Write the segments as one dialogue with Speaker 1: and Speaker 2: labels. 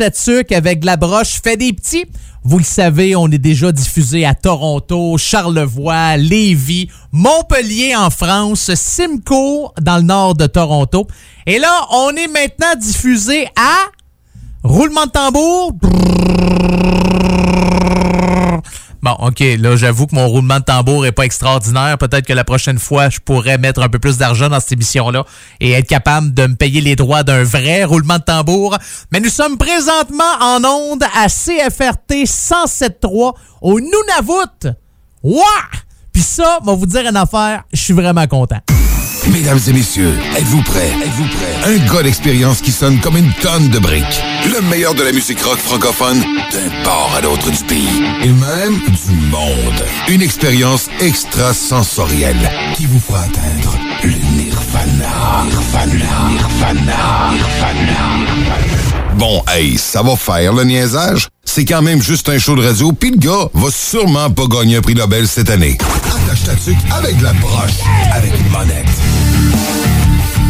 Speaker 1: Avec la broche fait des petits. Vous le savez, on est déjà diffusé à Toronto, Charlevoix, Lévis, Montpellier en France, Simcoe dans le nord de Toronto. Et là, on est maintenant diffusé à roulement de tambour. OK, là, j'avoue que mon roulement de tambour est pas extraordinaire. Peut-être que la prochaine fois, je pourrais mettre un peu plus d'argent dans cette émission-là et être capable de me payer les droits d'un vrai roulement de tambour. Mais nous sommes présentement en onde à CFRT 107.3 au Nunavut. Wouah! Puis ça, va vous dire une affaire, je suis vraiment content.
Speaker 2: Mesdames et messieurs, êtes-vous prêts? Êtes-vous prêts? Un gars d'expérience qui sonne comme une tonne de briques. Le meilleur de la musique rock francophone d'un port à l'autre du pays. Et même du monde. Une expérience extrasensorielle qui vous fera atteindre le nirvana. Nirvana. Nirvana. Nirvana. Bon, hey, ça va faire le niaisage? C'est quand même juste un show de radio, pis le gars va sûrement pas gagner un prix Nobel cette année. Attache ta tuque avec de la broche, avec une monette.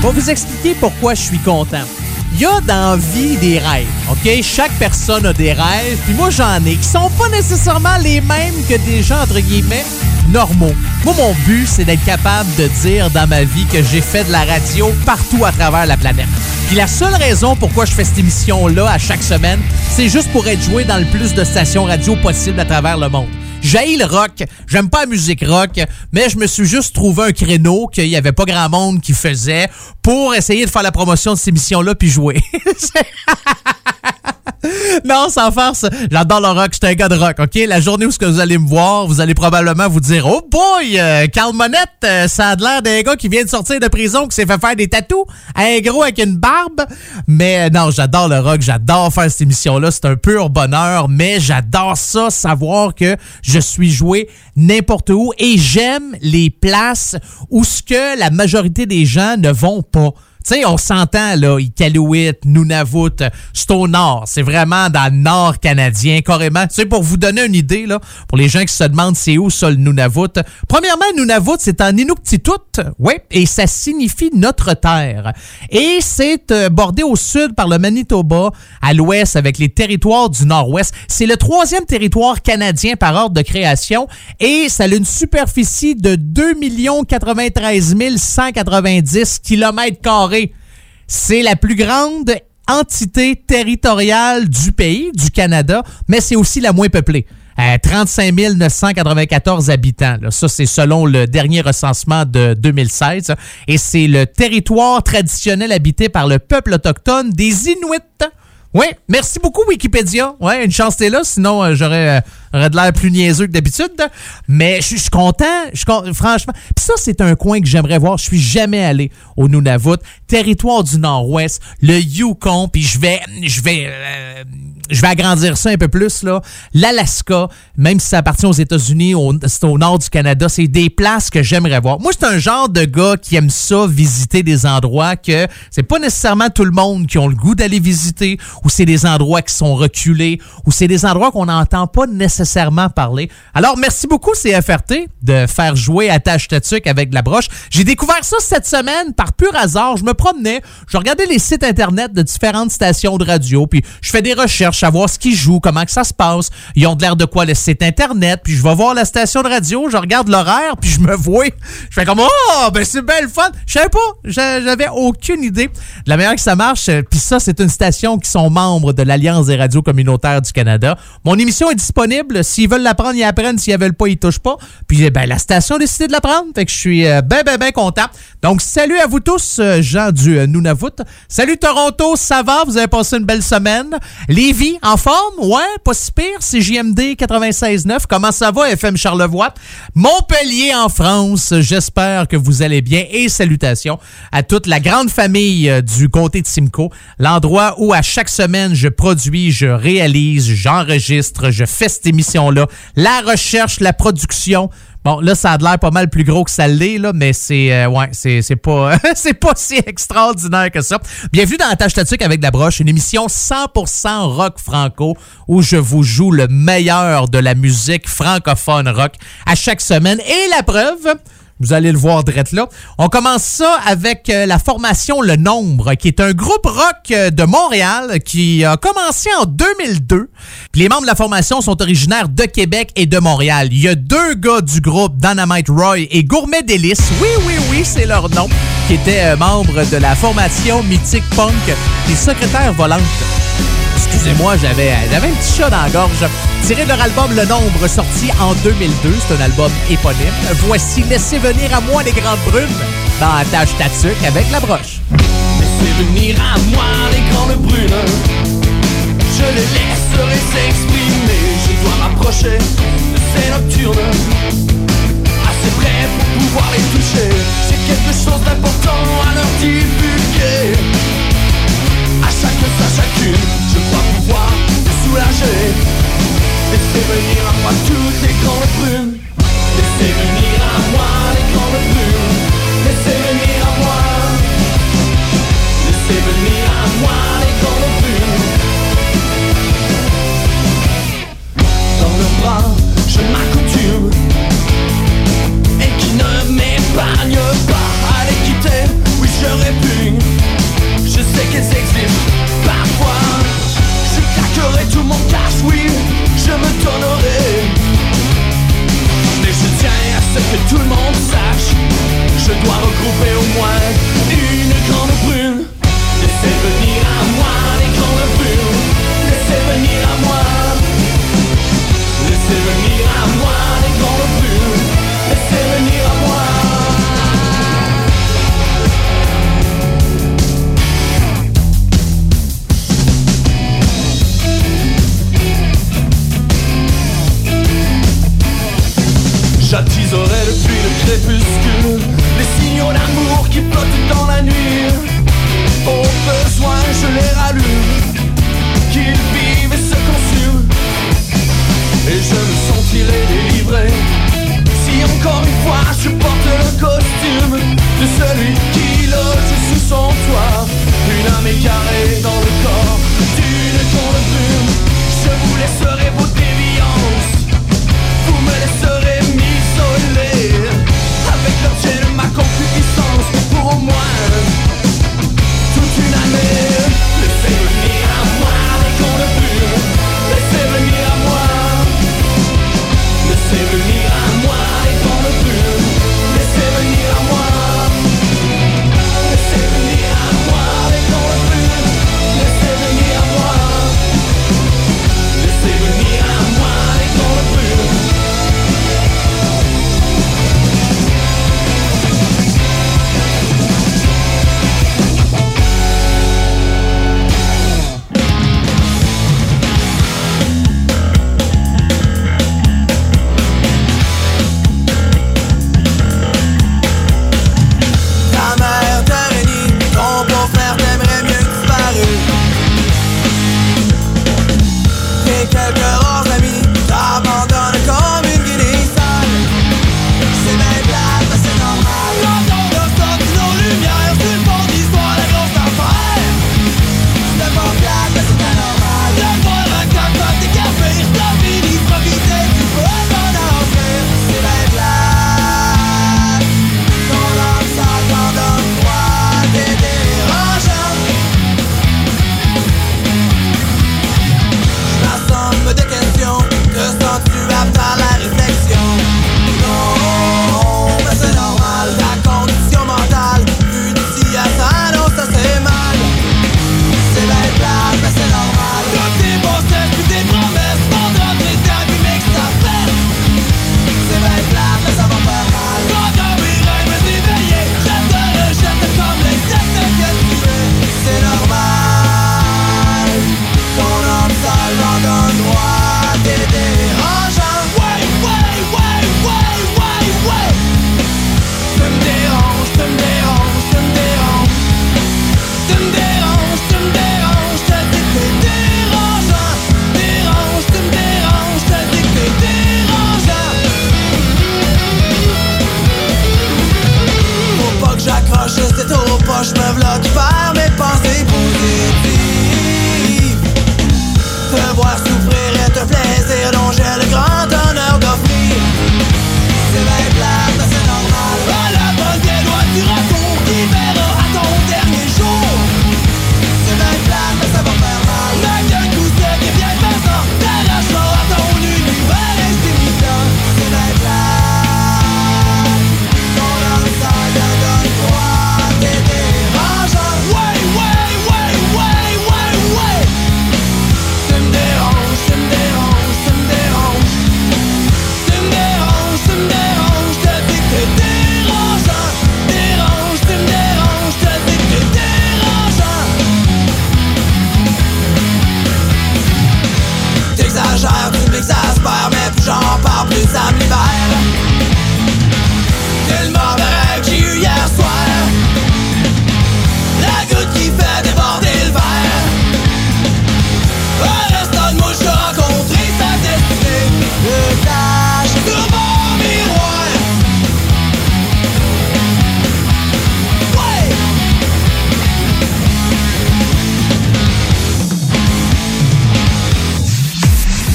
Speaker 1: Pour vous expliquer pourquoi je suis content. Il y a dans vie des rêves, OK? Chaque personne a des rêves, puis moi j'en ai, qui sont pas nécessairement les mêmes que des gens, entre guillemets, normaux. Moi, mon but, c'est d'être capable de dire dans ma vie que j'ai fait de la radio partout à travers la planète. Puis la seule raison pourquoi je fais cette émission-là à chaque semaine, c'est juste pour être joué dans le plus de stations radio possible à travers le monde. J'ai le rock, j'aime pas la musique rock, mais je me suis juste trouvé un créneau qu'il y avait pas grand monde qui faisait pour essayer de faire la promotion de cette émission-là puis jouer. non, sans farce. J'adore le rock. Je suis un gars de rock, OK? La journée où ce que vous allez me voir, vous allez probablement vous dire Oh boy, euh, Carl Monette, euh, ça a l'air d'un gars qui vient de sortir de prison, qui s'est fait faire des tatous, un gros avec une barbe. Mais euh, non, j'adore le rock. J'adore faire cette émission-là. C'est un pur bonheur, mais j'adore ça, savoir que je suis joué n'importe où et j'aime les places où ce que la majorité des gens ne vont pas. Tu sais, on s'entend, là, Iqaluit, Nunavut, c'est au nord. C'est vraiment dans le nord canadien, carrément. Tu sais, pour vous donner une idée, là, pour les gens qui se demandent c'est où ça, le Nunavut. Premièrement, Nunavut, c'est en Inuktitut, oui, et ça signifie notre terre. Et c'est euh, bordé au sud par le Manitoba, à l'ouest avec les territoires du nord-ouest. C'est le troisième territoire canadien par ordre de création et ça a une superficie de 2 93 190 kilomètres carrés c'est la plus grande entité territoriale du pays, du Canada, mais c'est aussi la moins peuplée. Euh, 35 994 habitants. Ça, c'est selon le dernier recensement de 2016. Et c'est le territoire traditionnel habité par le peuple autochtone des Inuits. Oui, merci beaucoup Wikipédia. Ouais, une chance t'es là, sinon euh, j'aurais euh, j'aurais de l'air plus niaiseux que d'habitude. Mais je suis content, je franchement. Puis ça c'est un coin que j'aimerais voir. Je suis jamais allé au Nunavut, territoire du Nord-Ouest, le Yukon, puis je vais je vais euh, je vais agrandir ça un peu plus là. L'Alaska, même si ça appartient aux États-Unis, c'est au nord du Canada, c'est des places que j'aimerais voir. Moi, c'est un genre de gars qui aime ça visiter des endroits que c'est pas nécessairement tout le monde qui ont le goût d'aller visiter ou c'est des endroits qui sont reculés, ou c'est des endroits qu'on n'entend pas nécessairement parler. Alors, merci beaucoup, CFRT, de faire jouer Attache Tatuc avec de la broche. J'ai découvert ça cette semaine par pur hasard. Je me promenais, je regardais les sites Internet de différentes stations de radio, puis je fais des recherches à voir ce qu'ils jouent, comment que ça se passe. Ils ont de l'air de quoi le site Internet, puis je vais voir la station de radio, je regarde l'horaire, puis je me vois. Je fais comme, oh, ben c'est belle fun. Je savais pas, j'avais aucune idée de la manière que ça marche. Puis ça, c'est une station qui sont membres de l'Alliance des radios communautaires du Canada. Mon émission est disponible. S'ils veulent la prendre, ils la prennent. S'ils ne veulent pas, ils touchent pas. Puis ben, la station a décidé de la prendre. Fait que je suis euh, ben, ben, ben content. Donc, salut à vous tous, euh, gens du euh, Nunavut. Salut Toronto, ça va? Vous avez passé une belle semaine. En forme? Ouais, pas si pire. C'est JMD 96.9. Comment ça va, FM Charlevoix? Montpellier en France. J'espère que vous allez bien. Et salutations à toute la grande famille du comté de Simcoe. L'endroit où à chaque semaine, je produis, je réalise, j'enregistre, je fais cette émission-là. La recherche, la production. Bon, là, ça a l'air pas mal plus gros que ça l'est, là, mais c'est euh, ouais, c'est, c'est pas c'est pas si extraordinaire que ça. Bienvenue dans la tâche statique avec la broche, une émission 100% rock franco où je vous joue le meilleur de la musique francophone rock à chaque semaine. Et la preuve, Vous allez le voir direct là. On commence ça avec euh, la formation Le Nombre, qui est un groupe rock euh, de Montréal qui a commencé en 2002. Puis les membres de la formation sont originaires de Québec et de Montréal. Il y a deux gars du groupe, Dynamite Roy et Gourmet Délice. Oui, oui, oui, c'est leur nom. Qui étaient euh, membres de la formation mythique punk, les secrétaires volantes. Excusez-moi, j'avais, j'avais un petit chat dans la gorge. Tiré de leur album Le Nombre, sorti en 2002. C'est un album éponyme. Voici Laissez venir à moi les grandes brumes dans la tâche Tatuc avec la broche.
Speaker 3: Laissez venir à moi les grandes brunes. Je les laisserai s'exprimer. Je dois m'approcher de ces nocturnes. Assez près pour pouvoir les toucher. J'ai quelque chose d'important à leur divulguer chacun sa chacune. Je crois pouvoir te soulager. Laissez venir à moi toutes les grandes brumes. Laissez venir à moi les grandes brumes. Laissez venir à moi. Laissez venir à moi les grandes brumes. Dans le bras je m'accoutume Et qui ne m'épargne pas à l'équité. Oui je répugne. Je sais qu'elles existent mon cash, oui, je me donnerai. Mais je tiens à ce que tout
Speaker 2: le
Speaker 3: monde sache, je dois regrouper au moins une grande brune de ses Les signaux d'amour qui flottent dans la nuit. Au besoin je les rallume Qu'ils vivent et se consument. Et je me sentirai délivré Si encore une fois je porte le costume De celui qui loge sous son toit. Une âme égarée dans le corps D'une qu'on brume Je vous laisserai vos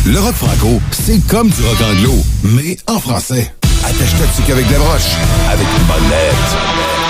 Speaker 4: Le
Speaker 2: rock franco, c'est comme du rock anglo, mais en français. Attache-toi avec des broches, avec une bonne lettre.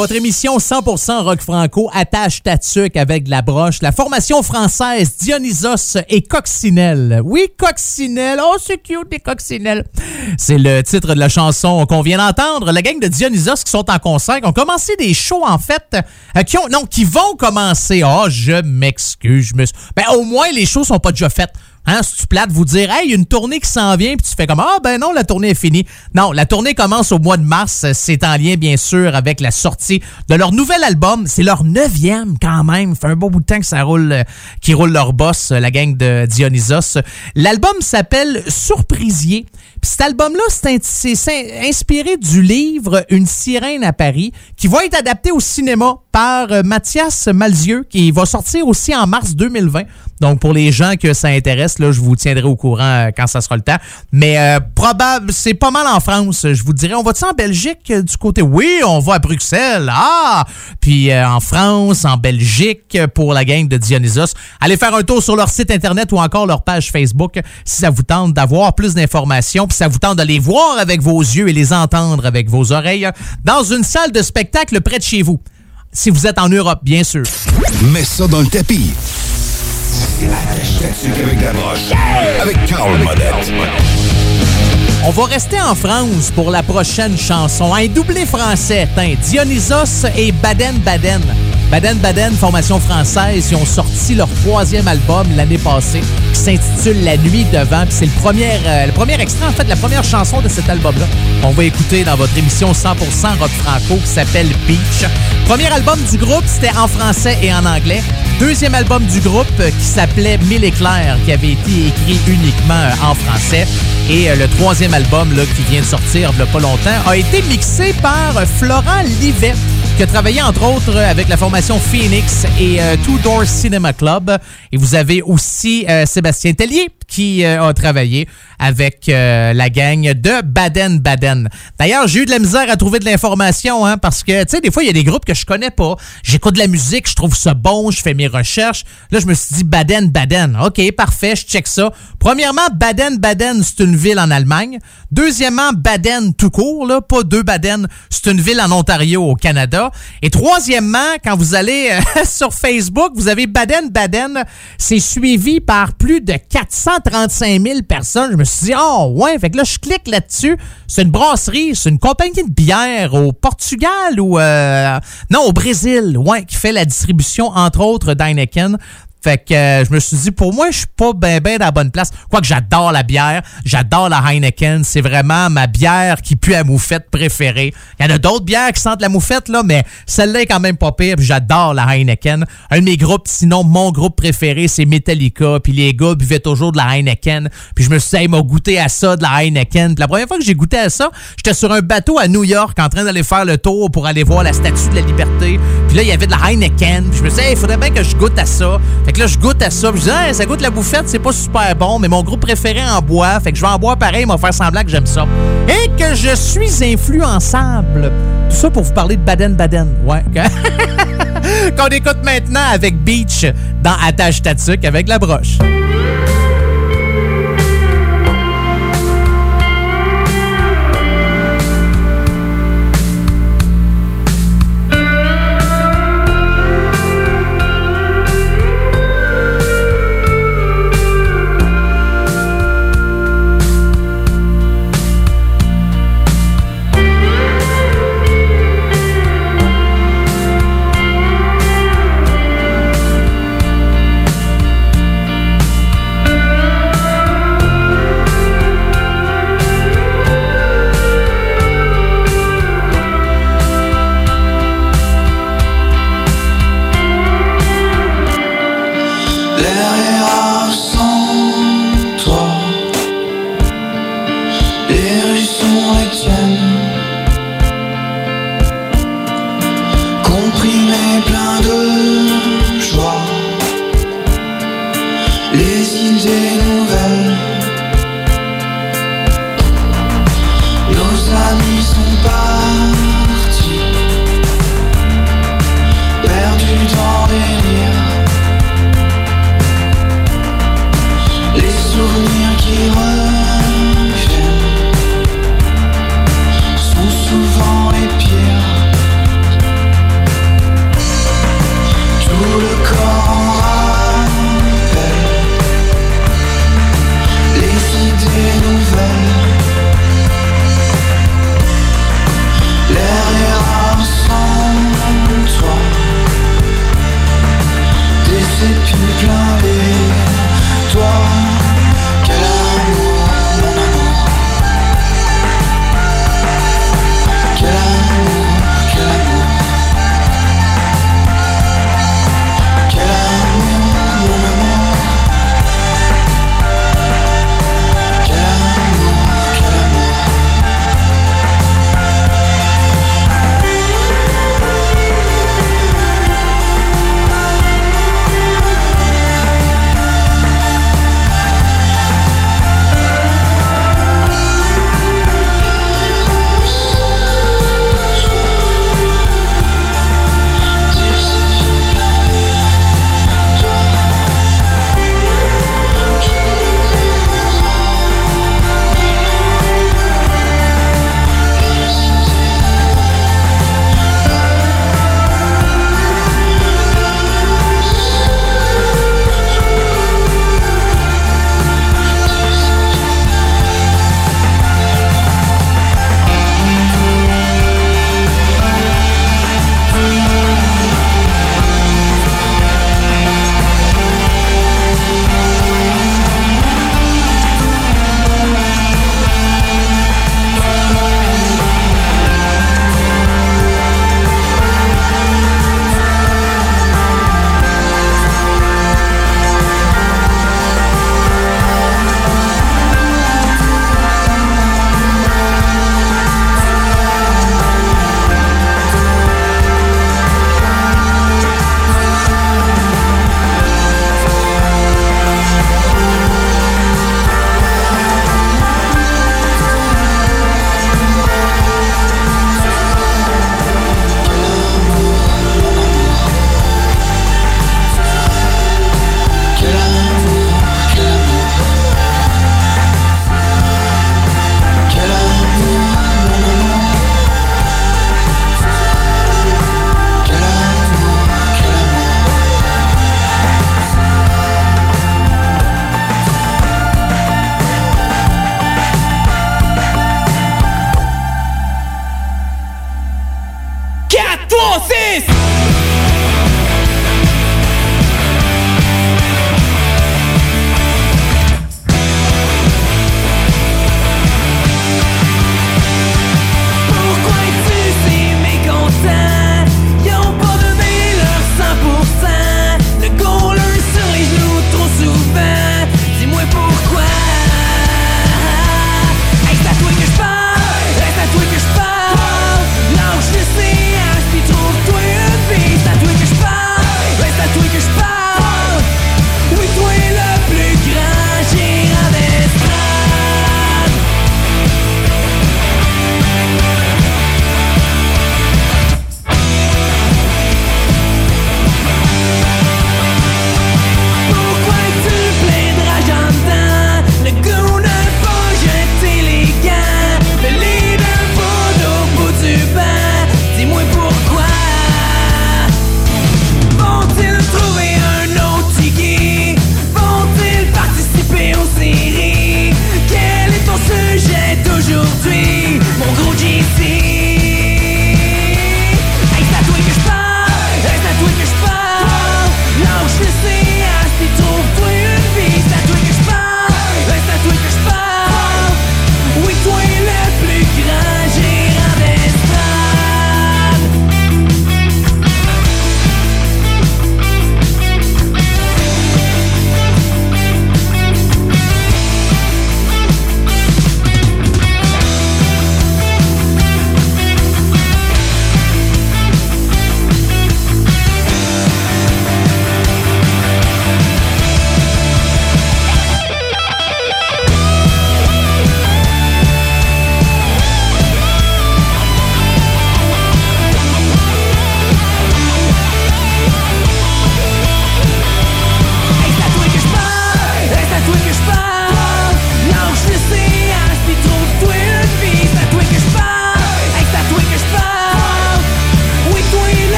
Speaker 1: Votre émission 100% rock franco attache ta avec de la broche. La formation française Dionysos et Coccinelle. Oui, Coccinelle. Oh, c'est cute, des Coccinelles. C'est le titre de la chanson qu'on vient d'entendre. La gang de Dionysos qui sont en concert, ont commencé des shows, en fait, euh, qui non, qui vont commencer. Oh, je m'excuse. Je me... Ben, au moins, les shows sont pas déjà faites. Hein, si tu plates, vous dire, hey, il y a une tournée qui s'en vient, puis tu fais comme, ah, ben non, la tournée est finie. Non, la tournée commence au mois de mars. C'est en lien, bien sûr, avec la sortie de leur nouvel album. C'est leur neuvième, quand même. fait un beau bout de temps que ça roule, euh, qui roule leur boss, la gang de Dionysos. L'album s'appelle Surprisier. Puis cet album-là, c'est inspiré du livre Une sirène à Paris, qui va être adapté au cinéma par euh, Mathias Malzieux, qui va sortir aussi en mars 2020. Donc, pour les gens que ça intéresse, là, je vous tiendrai au courant euh, quand ça sera le temps. Mais euh, probable, c'est pas mal en France. Je vous dirais, on va-tu en Belgique du côté? Oui, on va à Bruxelles. Ah! Puis en France, en Belgique, pour la gang de Dionysos. Allez faire un tour sur leur site Internet ou encore leur page Facebook si ça vous tente d'avoir plus d'informations ça vous tente de les voir avec vos yeux et les entendre avec vos oreilles dans une salle de spectacle près de chez vous. si vous êtes en Europe, bien sûr.
Speaker 2: Mets ça dans le tapis. Avec la broche. Avec Carl Monette.
Speaker 1: On va rester en France pour la prochaine chanson. Un doublé français, Dionysos et Baden Baden. Baden formation française, ils ont sorti leur troisième album l'année passée qui s'intitule La nuit devant. C'est le premier, euh, le premier extrait, en fait, la première chanson de cet album-là. On va écouter dans votre émission 100% rock franco qui s'appelle Beach. Premier album du groupe, c'était en français et en anglais. Deuxième album du groupe euh, qui s'appelait Mille éclairs, qui avait été écrit uniquement euh, en français. Et le troisième album là, qui vient de sortir il n'y a pas longtemps a été mixé par Florent Livet qui a travaillé entre autres avec la formation Phoenix et euh, Two Door Cinema Club. Et vous avez aussi euh, Sébastien Tellier qui euh, a travaillé avec la gang de Baden-Baden. D'ailleurs, j'ai eu de la misère à trouver de l'information hein, parce que, tu sais, des fois, il y a des groupes que je connais pas. J'écoute de la musique, je trouve ça bon, je fais mes recherches. Là, je me suis dit Baden-Baden. OK, parfait, je check ça. Premièrement, Baden-Baden, c'est une ville en Allemagne. Deuxièmement, Baden tout court, là, pas deux Baden, c'est une ville en Ontario, au Canada. Et troisièmement, quand vous allez euh, sur Facebook, vous avez Baden Baden, c'est suivi par plus de 435 000 personnes. Je me suis dit, oh ouais, fait que là, je clique là-dessus. C'est une brasserie, c'est une compagnie de bière au Portugal ou... Euh, non, au Brésil, ouais, qui fait la distribution, entre autres, d'Heineken. Fait que euh, je me suis dit, pour moi, je suis pas ben ben dans la bonne place. Quoique j'adore la bière, j'adore la Heineken. C'est vraiment ma bière qui pue à moufette préférée. Il y en a d'autres bières qui sentent la moufette, là, mais celle-là est quand même pas pire. J'adore la Heineken. Un de mes groupes, sinon mon groupe préféré, c'est Metallica. Puis les gars buvaient toujours de la Heineken. Puis je me suis dit, ils m'ont goûté à ça, de la Heineken. Puis la première fois que j'ai goûté à ça, j'étais sur un bateau à New York en train d'aller faire le tour pour aller voir la Statue de la Liberté. Puis là, il y avait de la Heineken. Puis je me suis dit, il faudrait bien que je goûte à ça. Que là, je goûte à ça. je dis, ça goûte la bouffette, c'est pas super bon, mais mon groupe préféré en bois. Fait que je vais en boire pareil, m'a faire semblant que j'aime ça. Et que je suis influençable. Tout ça pour vous parler de Baden-Baden. Ouais. Qu'on écoute maintenant avec Beach dans Attache Tatuc avec la broche.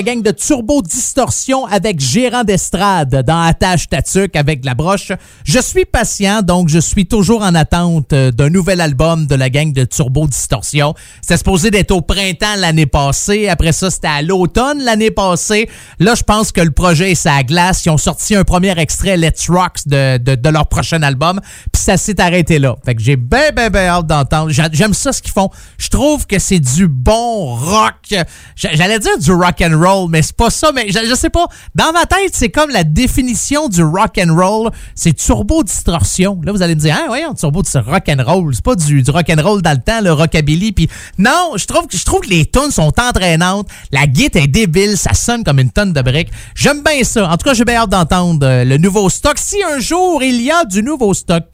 Speaker 1: La gang de Turbo Distorsion avec Gérant d'estrade dans Attache Tatuc avec la broche. Je suis patient, donc je suis toujours en attente euh, d'un nouvel album de la gang de Turbo Distorsion. C'était supposé d'être au printemps l'année passée. Après ça, c'était à l'automne l'année passée. Là, je pense que le projet est sa glace. Ils ont sorti un premier extrait Let's Rocks de, de, de leur prochain album. Puis ça s'est arrêté là. Fait que j'ai bien, bien, bien hâte d'entendre. J'a- J'aime ça ce qu'ils font. Je trouve que c'est du bon rock. J'a- J'allais dire du rock and roll, mais c'est pas ça. Mais je, sais pas. Dans ma tête, c'est comme la définition du rock and roll. C'est turbo distorsion. Là, vous allez me dire, ah, voyons, turbo c'est rock and roll. C'est pas du, du rock and roll dans le temps, le rockabilly. Puis non, je trouve que je trouve que les tunes sont entraînantes. La guitare est débile, ça sonne comme une tonne de briques. J'aime bien ça. En tout cas, j'ai bien hâte d'entendre euh, le nouveau stock. Si un jour il y a du nouveau stock.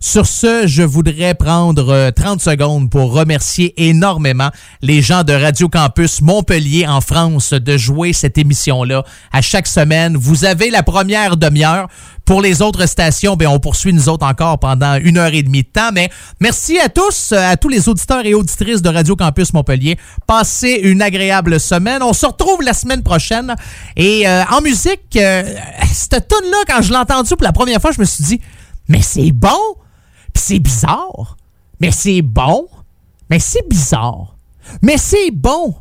Speaker 1: Sur ce, je voudrais prendre euh, 30 secondes pour remercier énormément les gens de Radio Campus Montpellier en France de jouer cette émission-là à chaque semaine. Vous avez la première demi-heure. Pour les autres stations, ben, on poursuit nous autres encore pendant une heure et demie de temps. Mais merci à tous, euh, à tous les auditeurs et auditrices de Radio Campus Montpellier. Passez une agréable semaine. On se retrouve la semaine prochaine. Et euh, en musique, euh, cette tune-là, quand je l'ai entendue pour la première fois, je me suis dit, mais c'est bon! C'est bizarre. Mais c'est bon. Mais c'est bizarre. Mais c'est bon.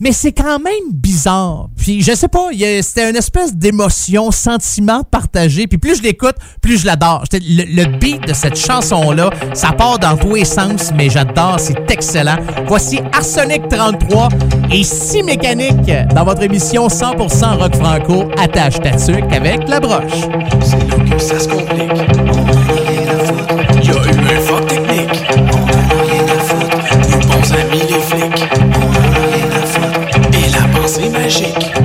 Speaker 1: Mais c'est quand même bizarre. Puis je sais pas, c'était une espèce d'émotion, sentiment partagé. Puis plus je l'écoute, plus je l'adore. Le, beat de cette chanson-là, ça part dans tous les sens, mais j'adore, c'est excellent. Voici Arsenic 33 et Si Mécanique dans votre émission 100% rock franco, attache ta avec la broche.
Speaker 5: C'est là que. Magique.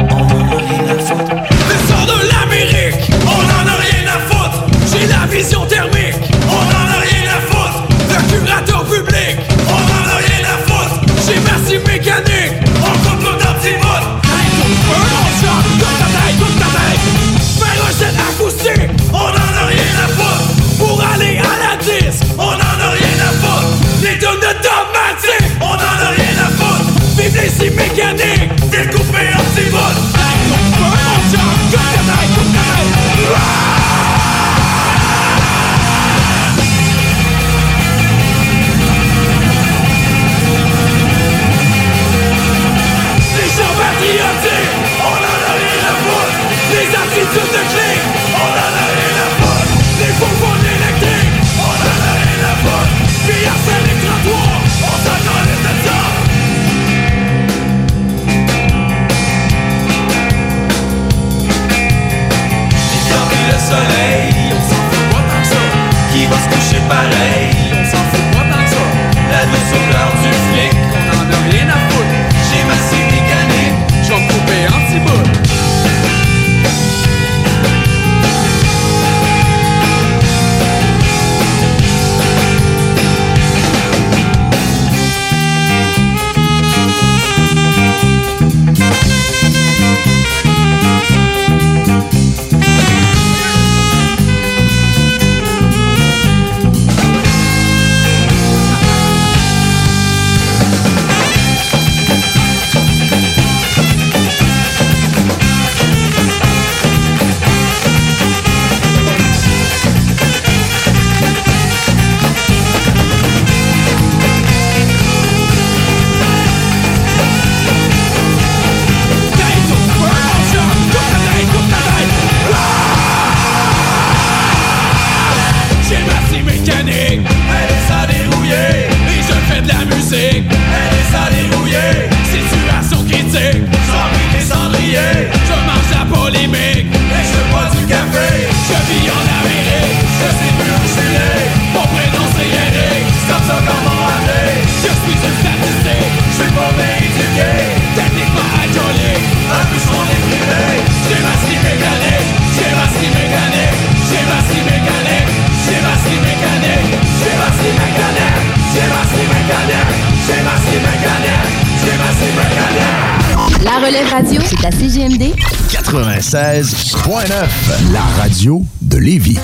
Speaker 6: Radio, c'est à CGMD
Speaker 7: 96.9, la radio de Lévis.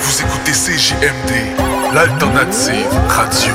Speaker 8: Vous écoutez CJMD, l'alternative radio.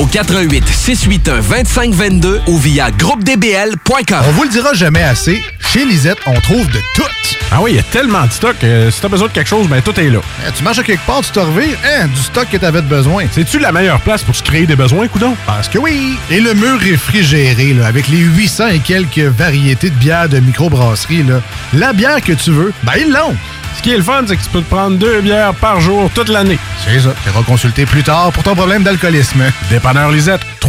Speaker 9: au 88 681 2522 ou via groupedbl.com.
Speaker 10: On vous le dira jamais assez, chez Lisette, on trouve de tout.
Speaker 11: Ah oui, il y a tellement de stock. que si t'as besoin de quelque chose, ben tout est là.
Speaker 10: Eh, tu marches à quelque part, tu te revires, hein, du stock que t'avais besoin.
Speaker 11: C'est-tu la meilleure place pour se créer des besoins, coudon?
Speaker 10: Parce que oui! Et le mur réfrigéré, là, avec les 800 et quelques variétés de bières de microbrasserie, là, la bière que tu veux, ben ils l'ont!
Speaker 11: Ce qui est le fun, c'est que tu peux te prendre deux bières par jour toute l'année.
Speaker 10: C'est ça. Tu consulter plus tard pour ton problème d'alcoolisme.
Speaker 11: Dépanneur Lisette,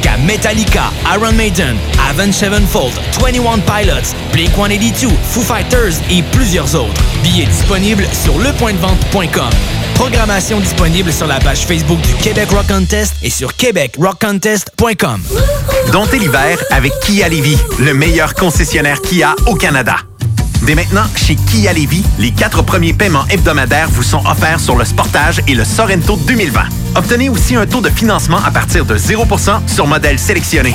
Speaker 12: qu'à Metallica, Iron Maiden, Avenged Sevenfold, 21 Pilots, Blink-182, Foo Fighters et plusieurs autres. Billets disponibles sur lepointdevente.com. Programmation disponible sur la page Facebook du Québec Rock Contest et sur québecrockcontest.com.
Speaker 13: Domptez l'hiver avec Kia Lévis, le meilleur concessionnaire Kia au Canada. Dès maintenant, chez Kia Lévis, les quatre premiers paiements hebdomadaires vous sont offerts sur le Sportage et le Sorento 2020. Obtenez aussi un taux de financement à partir de 0% sur modèle sélectionné.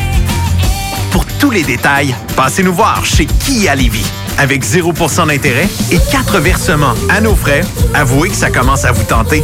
Speaker 13: Pour tous les détails, passez nous voir chez Kia Lévis. Avec 0% d'intérêt et 4 versements à nos frais, avouez que ça commence à vous tenter.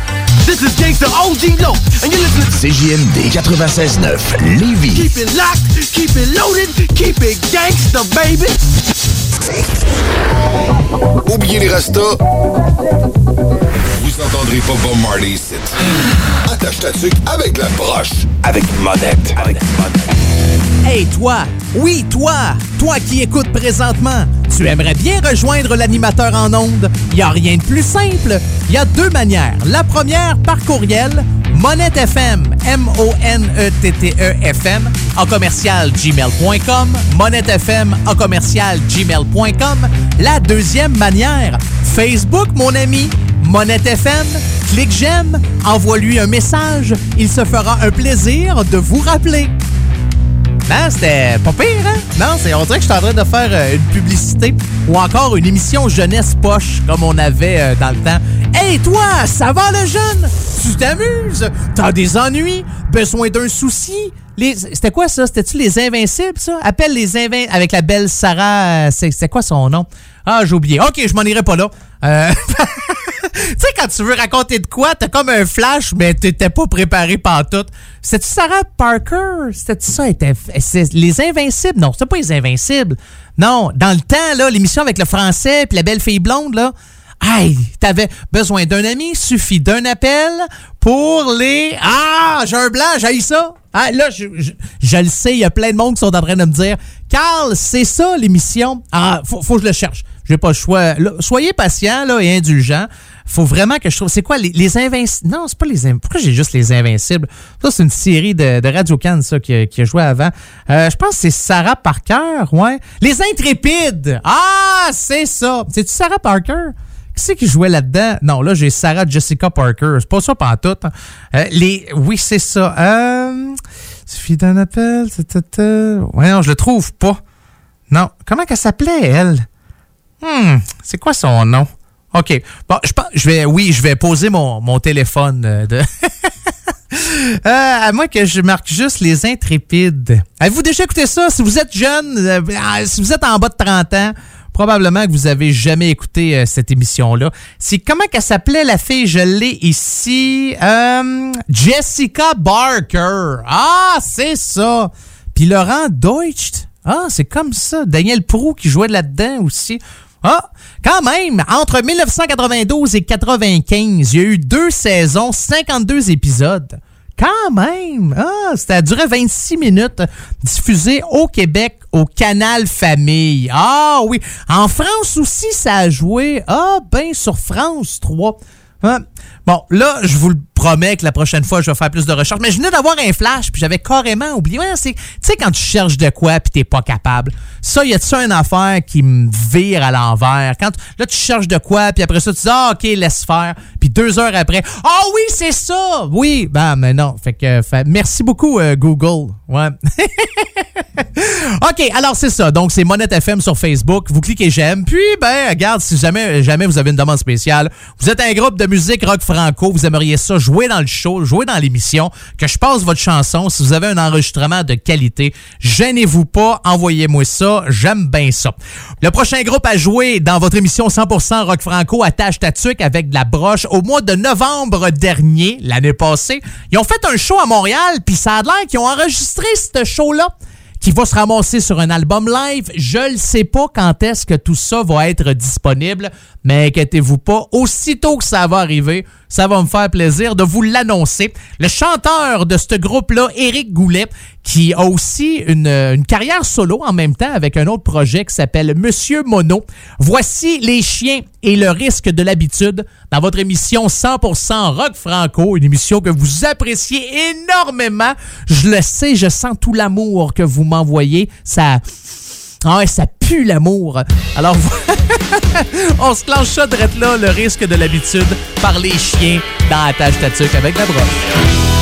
Speaker 4: This is Gangsta OG Low, and you're listening to
Speaker 7: CJMD 96.9 Lévis.
Speaker 4: Keep it locked, keep it loaded, keep it gangsta, baby.
Speaker 2: Oubliez les restos. Vous entendrez pas Bob Marley ici. Attache ta tuque avec la broche. Avec monette. Avec
Speaker 1: Hey toi! Oui, toi! Toi qui écoutes présentement! Tu aimerais bien rejoindre l'animateur en ondes? Il n'y a rien de plus simple. Il y a deux manières. La première, par courriel, monettefm, M-O-N-E-T-T-E-F-M, en commercial gmail.com, monettefm, en commercial gmail.com. La deuxième manière, Facebook, mon ami, Monette FM, clique j'aime, envoie-lui un message, il se fera un plaisir de vous rappeler. Non, c'était pas pire, hein? Non, c'est, on dirait que je suis en train de faire euh, une publicité ou encore une émission jeunesse poche comme on avait euh, dans le temps. Hey, toi, ça va le jeune? Tu t'amuses? T'as des ennuis? Besoin d'un souci? Les- C'était quoi ça? C'était-tu les Invincibles, ça? Appelle les Invincibles avec la belle Sarah. euh, C'est c'est quoi son nom? Ah, j'ai oublié. OK, je m'en irai pas là. Euh, tu sais, quand tu veux raconter de quoi, t'as comme un flash, mais t'étais pas préparé par tout. C'était-tu Sarah Parker? C'était-tu ça? Les Invincibles? Non, c'était pas les Invincibles. Non, dans le temps, là, l'émission avec le français puis la belle fille blonde, là. Aïe, t'avais besoin d'un ami, suffit d'un appel pour les... Ah, j'ai un blanc, j'ai ça. Ah, là, je le sais, il y a plein de monde qui sont en train de me dire, Carl, c'est ça l'émission? Ah, faut, faut que je le cherche. J'ai pas le choix. Soyez patient là, et indulgent. Faut vraiment que je trouve. C'est quoi les, les Invincibles? Non, c'est pas les Invincibles. Pourquoi j'ai juste les Invincibles? Ça, c'est une série de, de Radio Cannes, ça, qui, a- joué avant. Euh, je pense que c'est Sarah Parker, ouais. Les Intrépides! Ah, c'est ça! C'est-tu Sarah Parker? Qui c'est qui jouait là-dedans? Non, là, j'ai Sarah Jessica Parker. C'est pas ça pantoute. tout. les... Oui, c'est ça. Euh... Suffit d'un appel. ta, ta, ta. Ouais, non, je le trouve pas. Non. Comment qu'elle s'appelait, elle? Hmm, c'est quoi son nom? OK. Bon, je je vais, oui, je vais poser mon, mon téléphone euh, de. Euh, à moins que je marque juste les intrépides. Avez-vous déjà écouté ça? Si vous êtes jeune, euh, ah, si vous êtes en bas de 30 ans, probablement que vous avez jamais écouté cette émission-là. C'est comment qu'elle s'appelait la fille? Je l'ai ici. Jessica Barker. Ah, c'est ça. Puis Laurent Deutsch. Ah, c'est comme ça. Daniel Prou qui jouait là-dedans aussi. Ah, quand même, entre 1992 et 95, il y a eu deux saisons, 52 épisodes. Quand même! Ah, ça a duré 26 minutes, diffusé au Québec au Canal Famille. Ah oui, en France aussi, ça a joué. Ah, ben sur France 3. Ah, Bon, là, je vous le promets que la prochaine fois, je vais faire plus de recherches. Mais je venais d'avoir un flash, puis j'avais carrément oublié. Tu sais, quand tu cherches de quoi, puis t'es pas capable. Ça, y a-tu une affaire qui me vire à l'envers? Quand là, tu cherches de quoi, puis après ça, tu dis, ah, OK, laisse faire. Puis deux heures après, ah oui, c'est ça! Oui, ben, mais non. Fait que, merci beaucoup, euh, Google. Ouais. OK, alors c'est ça. Donc, c'est Monette FM sur Facebook. Vous cliquez j'aime. Puis, ben, regarde, si jamais, jamais vous avez une demande spéciale, vous êtes un groupe de musique rock franco, vous aimeriez ça jouer dans le show, jouer dans l'émission, que je passe votre chanson. Si vous avez un enregistrement de qualité, gênez-vous pas, envoyez-moi ça. J'aime bien ça. Le prochain groupe à jouer dans votre émission 100% rock franco attache ta tuque avec de la broche au mois de novembre dernier, l'année passée. Ils ont fait un show à Montréal, puis ça a l'air qu'ils ont enregistré ce show-là qui va se ramasser sur un album live. Je ne sais pas quand est-ce que tout ça va être disponible, mais inquiétez-vous pas, aussitôt que ça va arriver, ça va me faire plaisir de vous l'annoncer. Le chanteur de ce groupe-là, Éric Goulet, qui a aussi une, une carrière solo en même temps avec un autre projet qui s'appelle Monsieur Mono. Voici les chiens et le risque de l'habitude dans votre émission 100% rock franco, une émission que vous appréciez énormément. Je le sais, je sens tout l'amour que vous m'envoyez. Ça ah ouais, ça pue l'amour. Alors, on se clenche ça direct là, le risque de l'habitude, par les chiens dans la tâche tatuque avec la broche.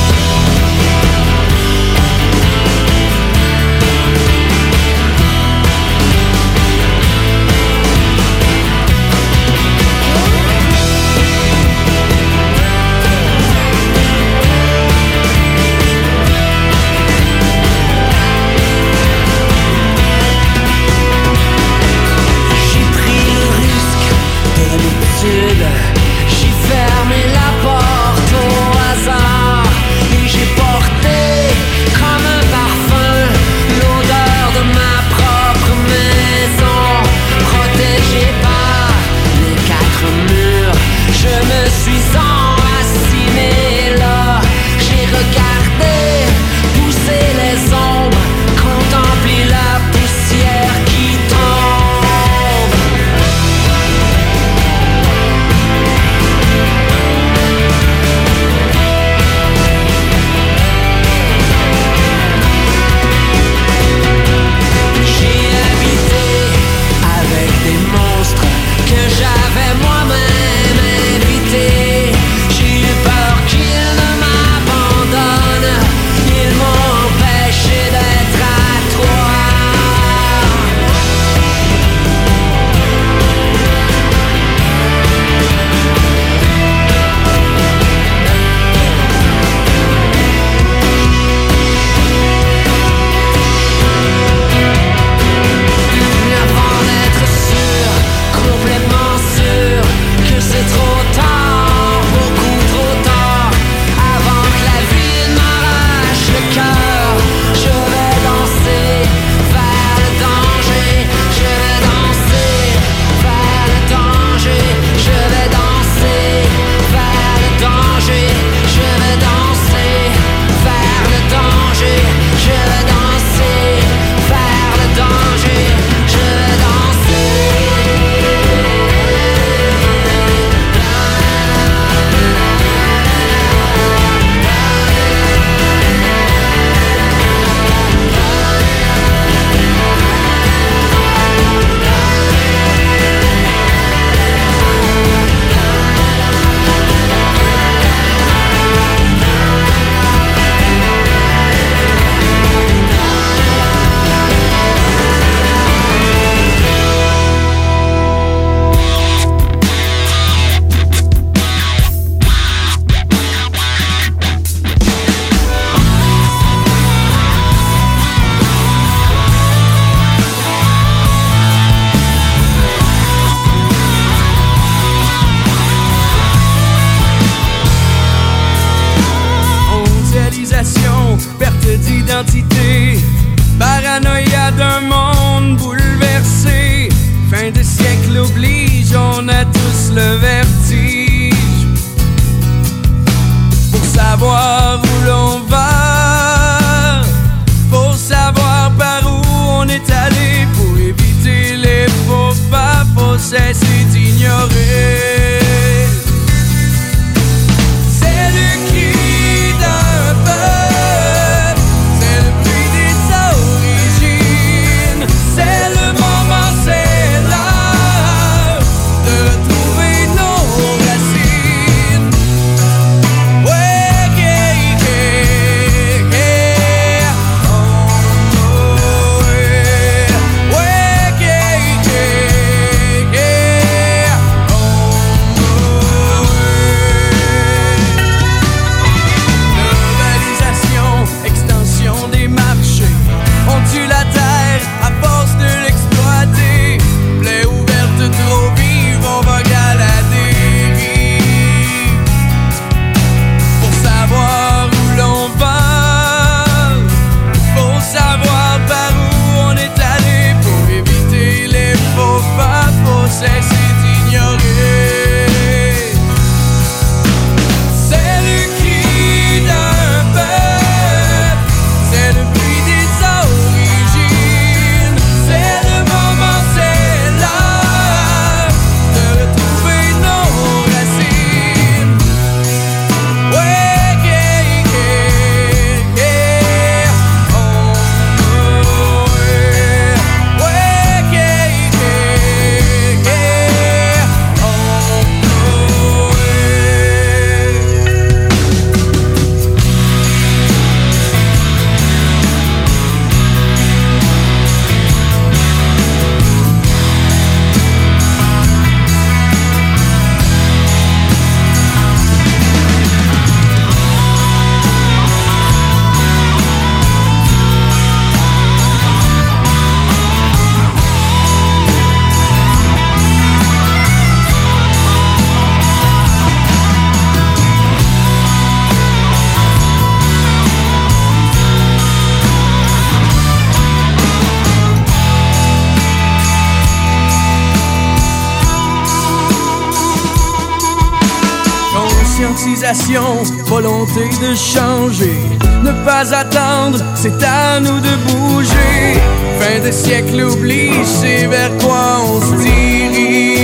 Speaker 5: pas attendre, c'est à nous de bouger. Fin de siècle oublie, c'est vers quoi on se dirige?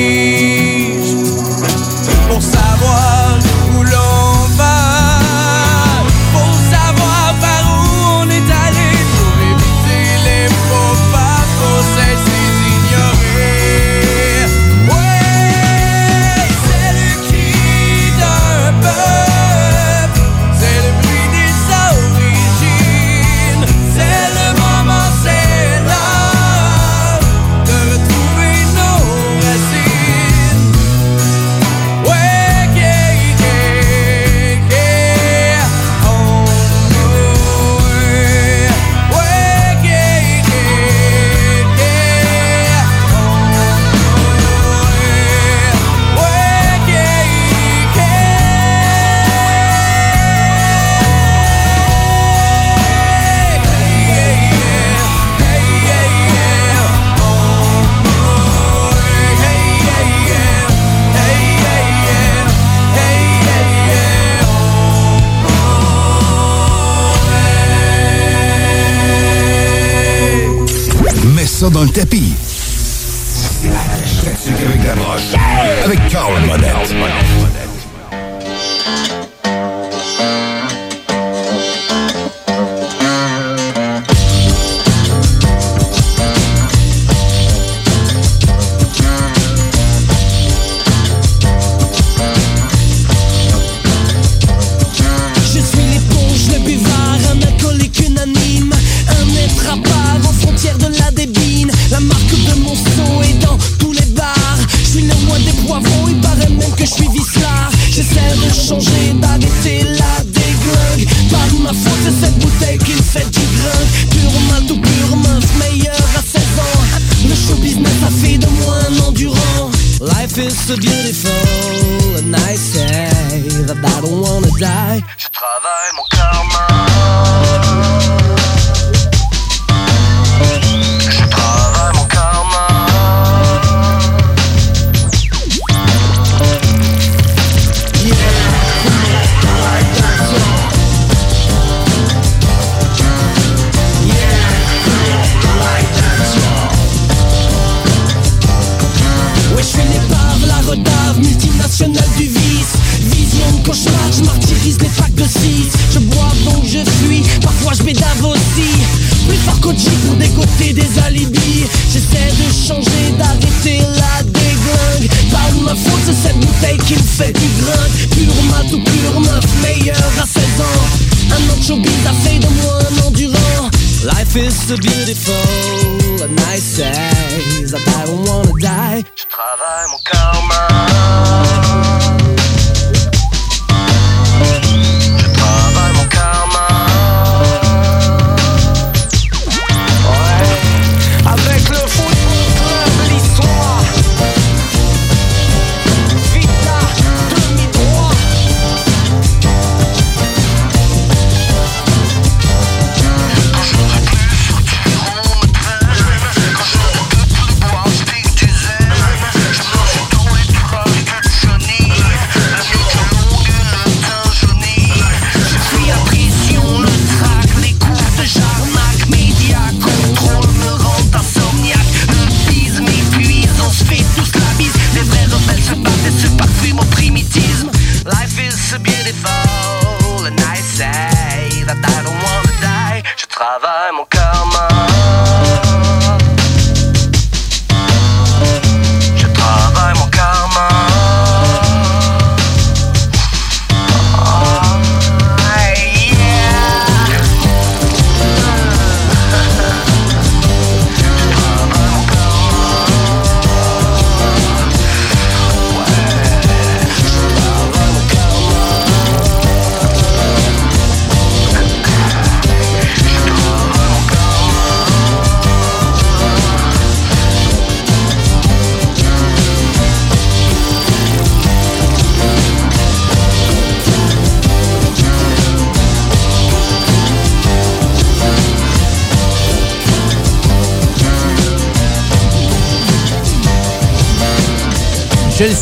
Speaker 5: Pour savoir
Speaker 2: ça dans le tapis. C'est la avec la broche. Avec Carl Monette.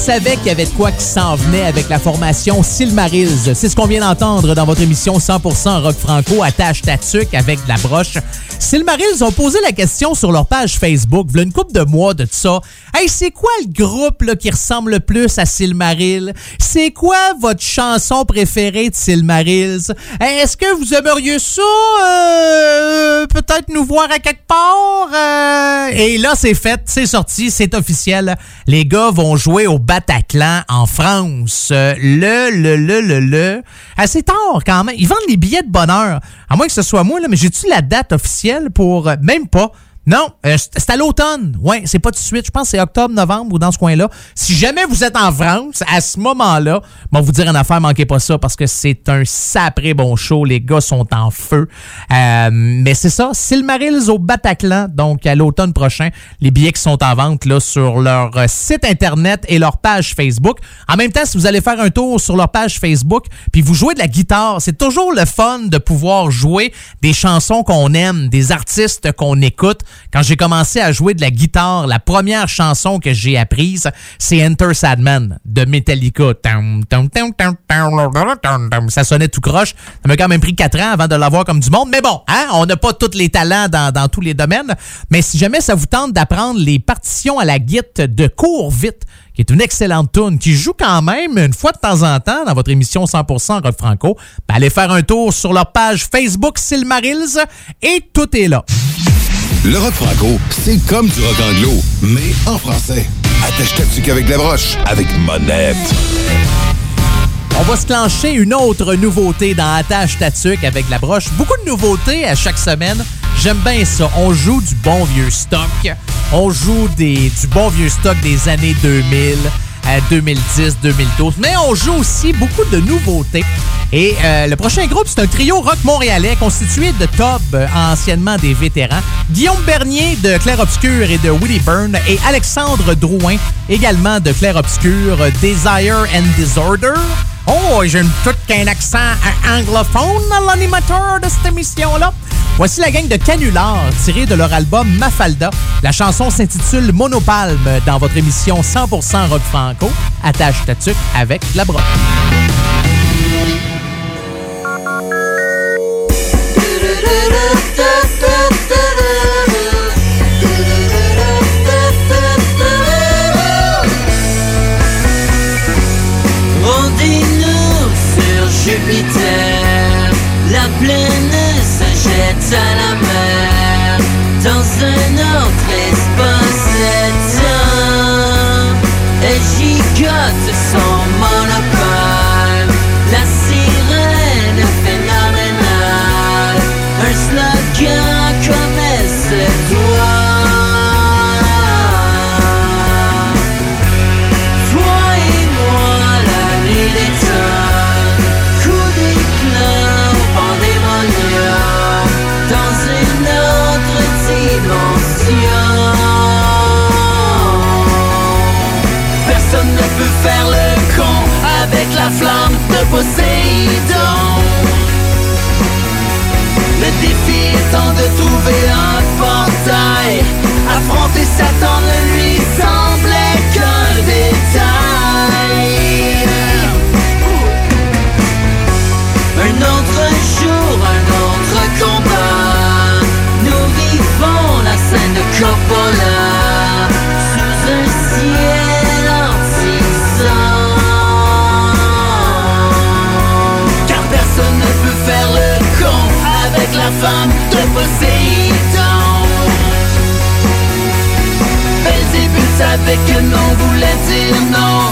Speaker 1: Savais qu'il y avait de quoi qui s'en venait avec la formation Silmarils. C'est ce qu'on vient d'entendre dans votre émission 100% rock franco attache tatuc avec de la broche. Silmarils ont posé la question sur leur page Facebook, il y a une couple de mois de ça. Hey, c'est quoi le groupe qui ressemble le plus à Silmarils? C'est quoi votre chanson préférée de Silmarils? Est-ce que vous aimeriez ça? euh, Peut-être nous voir à quelque part? Euh, Et là, c'est fait, c'est sorti, c'est officiel. Les gars vont jouer au Bataclan en France. Euh, Le, le, le, le, le. Assez tard quand même. Ils vendent les billets de bonheur. À moins que ce soit moi, là, mais j'ai-tu la date officielle pour... euh, Même pas. Non, euh, c'est à l'automne. Ouais, c'est pas tout de suite. Je pense que c'est octobre, novembre ou dans ce coin-là. Si jamais vous êtes en France, à ce moment-là, bon, vous dire une affaire, manquez pas ça parce que c'est un sapré bon show. Les gars sont en feu. Euh, mais c'est ça, Silmarils au Bataclan, donc à l'automne prochain. Les billets qui sont en vente là sur leur euh, site internet et leur page Facebook. En même temps, si vous allez faire un tour sur leur page Facebook, puis vous jouez de la guitare, c'est toujours le fun de pouvoir jouer des chansons qu'on aime, des artistes qu'on écoute. Quand j'ai commencé à jouer de la guitare, la première chanson que j'ai apprise, c'est Enter Sadman de Metallica. Ça sonnait tout croche. Ça m'a quand même pris quatre ans avant de l'avoir comme du monde. Mais bon, hein, on n'a pas tous les talents dans, tous les domaines. Mais si jamais ça vous tente d'apprendre les partitions à la guitare de Cours Vite, qui est une excellente tune, qui joue quand même une fois de temps en temps dans votre émission 100% Rock Franco, ben allez faire un tour sur leur page Facebook Silmarils et tout est là.
Speaker 4: Le rock franco, c'est comme du rock anglo, mais en français. Attache ta tuque avec la broche, avec monette.
Speaker 1: On va se clencher une autre nouveauté dans Attache Tatuc avec la broche. Beaucoup de nouveautés à chaque semaine. J'aime bien ça. On joue du bon vieux stock. On joue des, du bon vieux stock des années 2000 à 2010, 2012. Mais on joue aussi beaucoup de nouveautés. Et euh, le prochain groupe, c'est un trio rock montréalais constitué de Tob, euh, anciennement des vétérans, Guillaume Bernier de Clair Obscur et de Willie Byrne, et Alexandre Drouin, également de Clair Obscur, euh, Desire and Disorder. Oh, j'ai une toute qu'un accent anglophone à l'animateur de cette émission-là. Voici la gang de Canular, tirée de leur album Mafalda. La chanson s'intitule Monopalme dans votre émission 100% rock franco. Attache ta tuque avec la broche.
Speaker 2: La plaine se jette à la mer. Dans un autre espace-temps. Elle gigote son étant de trouver un portail femme de Poséidon Belzébuth savait que non voulait dire non.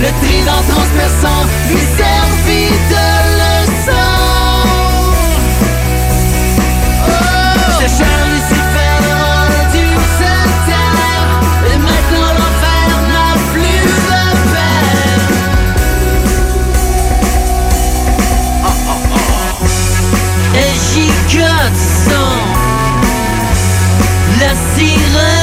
Speaker 2: Le trident transperçant lui servit de La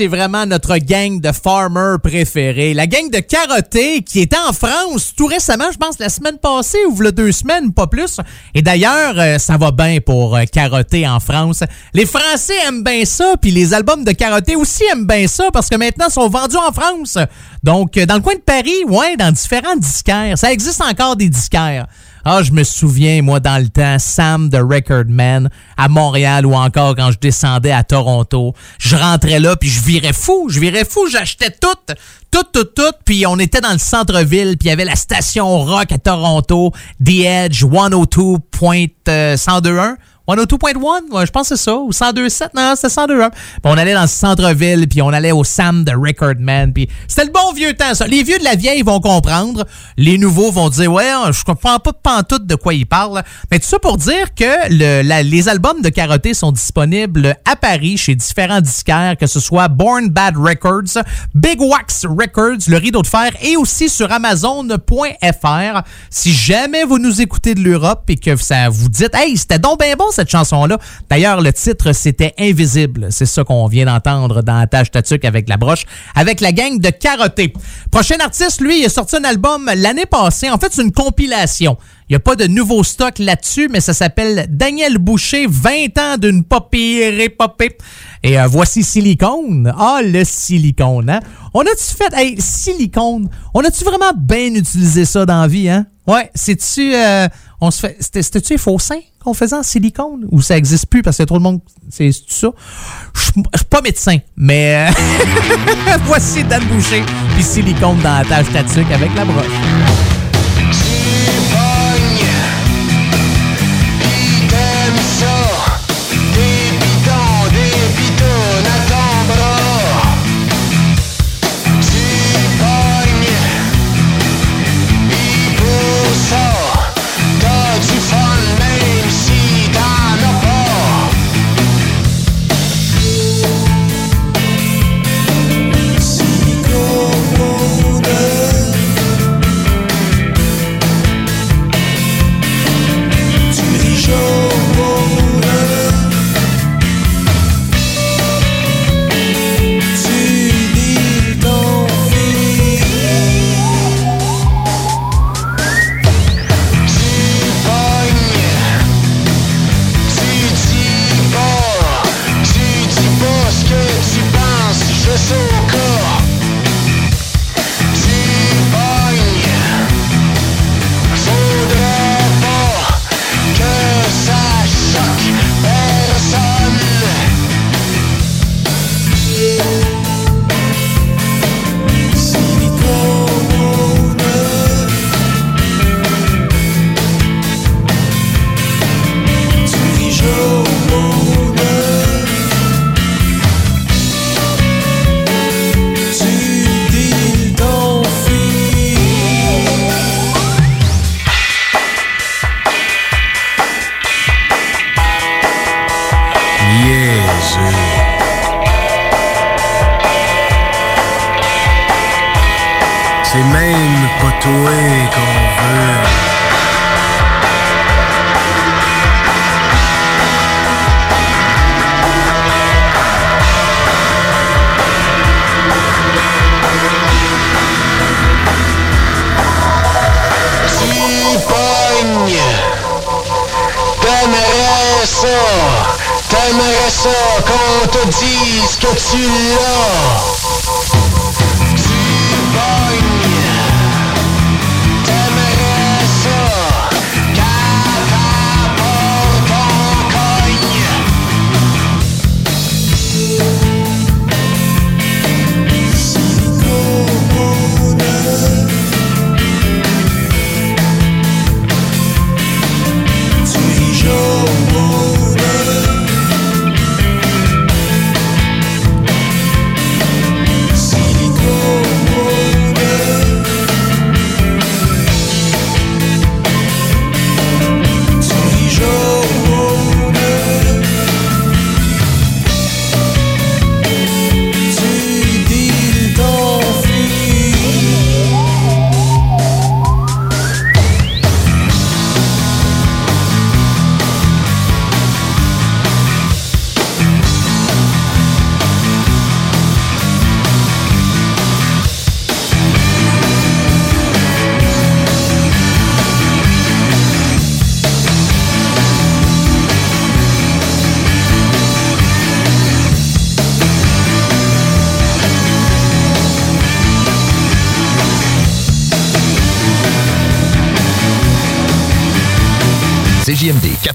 Speaker 1: c'est vraiment notre gang de farmers préférés. La gang de carottés qui était en France tout récemment, je pense la semaine passée ou deux semaines, pas plus. Et d'ailleurs, euh, ça va bien pour euh, carotté en France. Les Français aiment bien ça, puis les albums de carotté aussi aiment bien ça parce que maintenant, ils sont vendus en France. Donc, euh, dans le coin de Paris, ouais, dans différents disquaires. Ça existe encore des disquaires. Ah, je me souviens, moi, dans le temps, Sam the Record Man à Montréal ou encore quand je descendais à Toronto. Je rentrais là, puis je virais fou. Je virais fou. J'achetais tout, tout, tout, tout. Puis on était dans le centre-ville, puis il y avait la station rock à Toronto, The Edge 102.1021. 102.1, ouais, je pense que c'est ça, ou 102.7, non, c'était 102.1. Puis on allait dans le centre-ville, puis on allait au Sam the Record Man, puis c'était le bon vieux temps, ça. Les vieux de la vieille vont comprendre, les nouveaux vont dire, ouais, je comprends pas pantoute de quoi ils parlent. Mais tout ça pour dire que les albums de Carotté sont disponibles à Paris chez différents disquaires, que ce soit Born Bad Records, Big Wax Records, Le Rideau de Fer, et aussi sur Amazon.fr. Si jamais vous nous écoutez de l'Europe et que ça vous dites, hey, c'était donc bien bon cette chanson-là. D'ailleurs, le titre, c'était Invisible. C'est ça qu'on vient d'entendre dans Tâche Tatuc avec la broche, avec la gang de Carotté. Prochain artiste, lui, il a sorti un album l'année passée. En fait, c'est une compilation. Il n'y a pas de nouveau stock là-dessus, mais ça s'appelle Daniel Boucher, 20 ans d'une popée épopée. Et euh, voici Silicone. Ah, le silicone, hein? On a-tu fait... Hey, silicone, on a-tu vraiment bien utilisé ça dans la vie, hein? Ouais, c'est-tu... euh, on se fait... C'était- C'était-tu faux seins qu'on faisait en silicone? Ou ça existe plus parce que trop le monde... C'est ça? Je suis pas médecin, mais... euh, voici Dan Boucher, puis silicone dans la tâche tatuc avec la broche.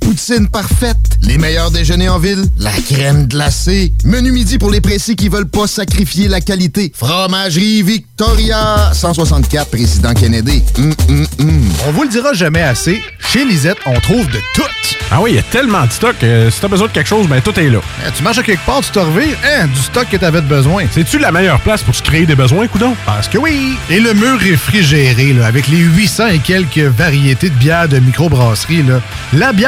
Speaker 14: poutine parfaite, les meilleurs déjeuners en ville, la crème glacée. Menu midi pour les pressés qui veulent pas sacrifier la qualité. Fromagerie Victoria. 164 Président Kennedy. Hum, hum, hum.
Speaker 10: On vous le dira jamais assez, chez Lisette, on trouve de tout.
Speaker 11: Ah oui, il y a tellement de stock. euh, si t'as besoin de quelque chose, ben tout est là.
Speaker 10: Eh, tu marches à quelque part, tu te revires, hein, du stock que t'avais de besoin.
Speaker 11: C'est-tu la meilleure place pour se créer des besoins, coudon?
Speaker 10: Parce que oui! Et le mur réfrigéré, là, avec les 800 et quelques variétés de bières de microbrasserie, là, la bière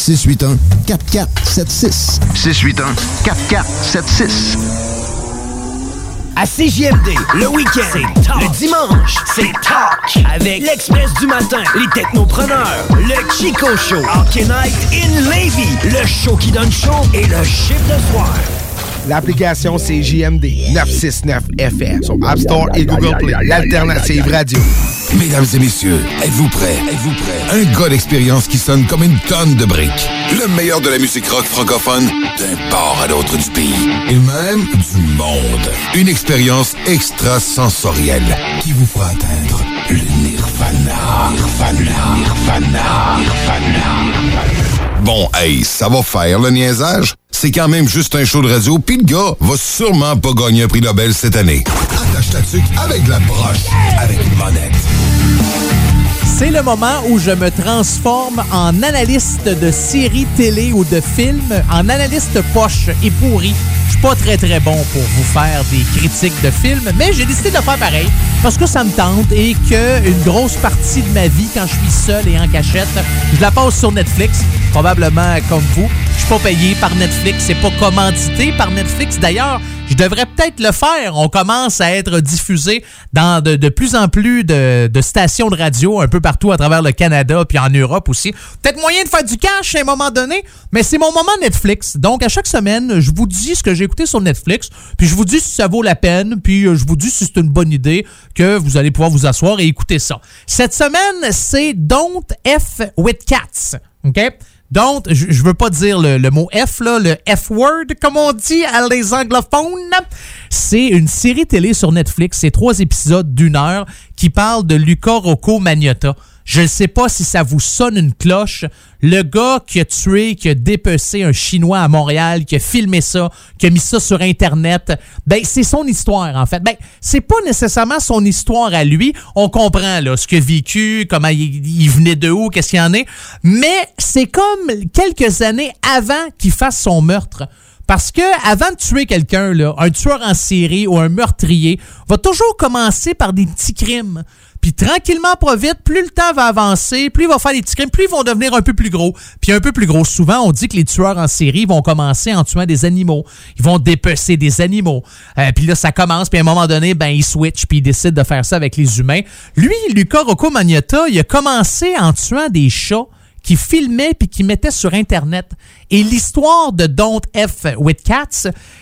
Speaker 14: 681 4476. 681 4476.
Speaker 12: À CJMD, le week-end, le dimanche, c'est talk avec l'Express du matin, les technopreneurs, le Chico Show, Hockey Night in Levy, le show qui donne chaud et le chiffre de soir.
Speaker 15: L'application CJMD 969 FM sur App Store et Google Play. L'alternative radio.
Speaker 2: Mesdames et messieurs, êtes-vous prêts? Êtes-vous prêts? Un gars d'expérience qui sonne comme une tonne de briques. Le meilleur de la musique rock francophone d'un port à l'autre du pays. Et même du monde. Une expérience extrasensorielle qui vous fera atteindre le nirvana. Nirvana. Nirvana. Nirvana. Bon, hey, ça va faire le niaisage. C'est quand même juste un show de radio, puis le gars va sûrement pas gagner un prix Nobel cette année. Attache ta tuque avec la broche, avec une monette.
Speaker 1: C'est le moment où je me transforme en analyste de séries télé ou de films, en analyste poche et pourri. Je suis pas très très bon pour vous faire des critiques de films, mais j'ai décidé de faire pareil parce que ça me tente et que une grosse partie de ma vie, quand je suis seul et en cachette, je la passe sur Netflix, probablement comme vous. Je suis pas payé par Netflix, c'est pas commandité par Netflix. D'ailleurs, je devrais peut-être le faire. On commence à être diffusé dans de, de plus en plus de, de stations de radio un peu partout à travers le Canada puis en Europe aussi. Peut-être moyen de faire du cash à un moment donné, mais c'est mon moment Netflix. Donc à chaque semaine, je vous dis ce que j'ai écouté sur Netflix, puis je vous dis si ça vaut la peine, puis euh, je vous dis si c'est une bonne idée que vous allez pouvoir vous asseoir et écouter ça. Cette semaine, c'est Don't F with Cats. OK? Donc, je, veux pas dire le, le mot F, là, le F-word, comme on dit à les anglophones. C'est une série télé sur Netflix. C'est trois épisodes d'une heure qui parlent de Luca Rocco Magnotta. Je ne sais pas si ça vous sonne une cloche. Le gars qui a tué, qui a dépecé un Chinois à Montréal, qui a filmé ça, qui a mis ça sur Internet, ben c'est son histoire en fait. Ben c'est pas nécessairement son histoire à lui. On comprend là ce qu'il a vécu, comment il, venait de où, qu'est-ce qu'il en est. Mais c'est comme quelques années avant qu'il fasse son meurtre. Parce que avant de tuer quelqu'un, un tueur en série ou un meurtrier va toujours commencer par des petits crimes. Puis tranquillement, pas vite, plus le temps va avancer, plus il va faire des petits crimes, plus ils vont devenir un peu plus gros. Puis un peu plus gros, souvent, on dit que les tueurs en série vont commencer en tuant des animaux. Ils vont dépecer des animaux. Euh, puis là, ça commence, puis à un moment donné, ben, ils switchent, puis ils décident de faire ça avec les humains. Lui, Luca Rocco Magnotta, il a commencé en tuant des chats qui filmait puis qui mettait sur Internet. Et l'histoire de Don't F with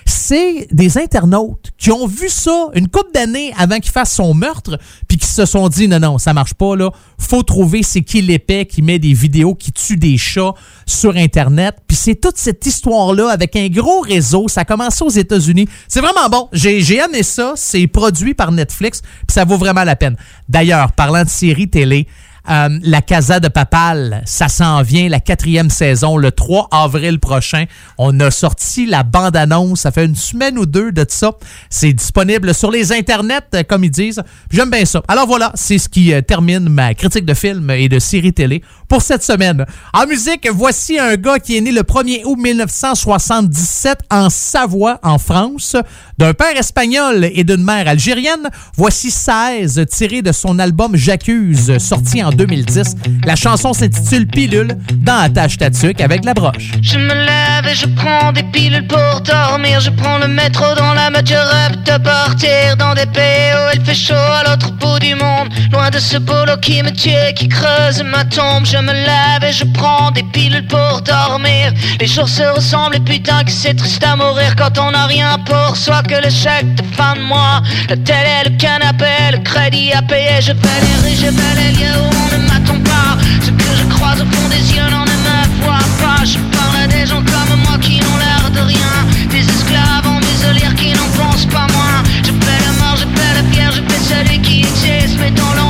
Speaker 1: c'est des internautes qui ont vu ça une couple d'années avant qu'il fasse son meurtre, puis qui se sont dit non non ça marche pas là, faut trouver c'est qui l'épais qui met des vidéos qui tue des chats sur Internet. Puis c'est toute cette histoire là avec un gros réseau. Ça a commencé aux États-Unis. C'est vraiment bon. J'ai j'ai aimé ça. C'est produit par Netflix, puis ça vaut vraiment la peine. D'ailleurs, parlant de série télé. Euh, la Casa de Papal, ça s'en vient, la quatrième saison, le 3 avril prochain. On a sorti la bande-annonce, ça fait une semaine ou deux de ça. C'est disponible sur les internets, euh, comme ils disent. J'aime bien ça. Alors voilà, c'est ce qui euh, termine ma critique de film et de série télé pour cette semaine. En musique, voici un gars qui est né le 1er août 1977 en Savoie, en France, d'un père espagnol et d'une mère algérienne. Voici 16 tiré de son album J'accuse, sorti en 2010. La chanson s'intitule Pilule dans Attache Tatuc avec la broche.
Speaker 16: Je me lève et je prends des pilules pour dormir. Je prends le métro dans la rêve de partir dans des pays où il fait chaud à l'autre bout du monde. Loin de ce boulot qui me tue, qui creuse ma tombe. Je me lève et je prends des pilules pour dormir. Les jours se ressemblent et putain que c'est triste à mourir quand on n'a rien pour soi que le chèque de fin de mois. La télé, le canapé, le crédit à payer. Je vais les rues, je vais les lieux où on ne m'attend pas. Ce que je croise au fond des yeux n'en ne me voit pas. Je parle à des gens comme moi qui n'ont l'air de rien. Des esclaves en muselière qui n'en pensent pas moins. Je fais la mort, je fais la pierre, je fais celui qui existe. Mais dans l'ombre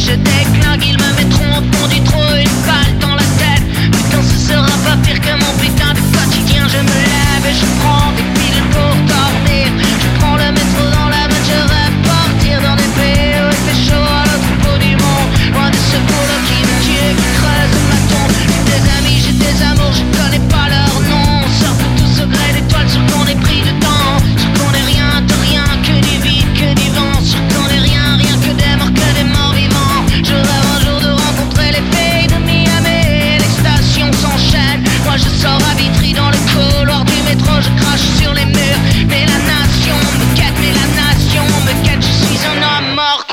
Speaker 16: Je déclingue,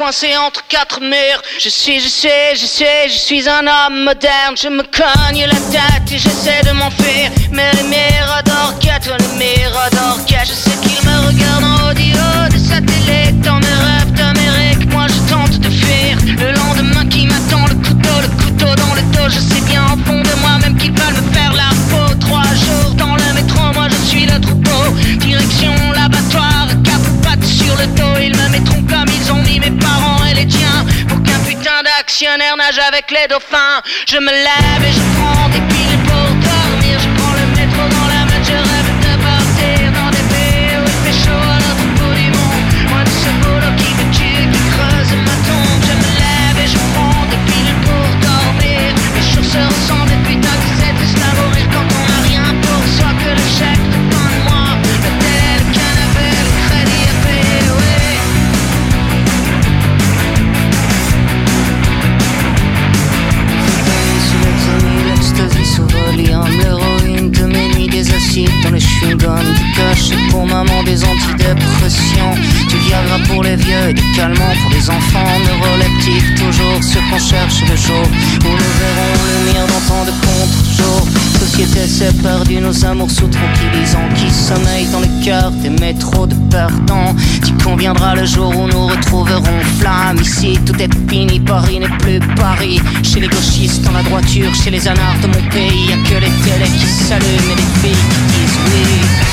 Speaker 16: coincé entre quatre murs. Je suis, je sais, je sais, je suis un homme moderne. Je me cogne la tête et j'essaie de m'enfuir. Mais les miradors quêtent, les miradors quêtent. Je sais qu'ils me regardent en audio des satellites. Dans mes nage avec les dauphins. Je me lève et je prends des piles pour dormir. Je prends le métro dans la des acides dans les chewing-gums, du cache pour maman des antidépressions. Du Viagra pour les vieux et des calmants pour les enfants. Neuroleptiques, toujours ce qu'on cherche le jour où nous verrons le mire dans tant de contre-jours. Société c'est perdu, nos amours sous tranquillisants qui sommeillent dans le cœur des métros de perdants. Tu conviendra le jour où nous retrouverons flamme. Ici tout est fini, Paris n'est plus Paris. Chez les gauchistes, dans la droiture, chez les anards de mon pays, y a que les télés qui s'allument et les filles qui disent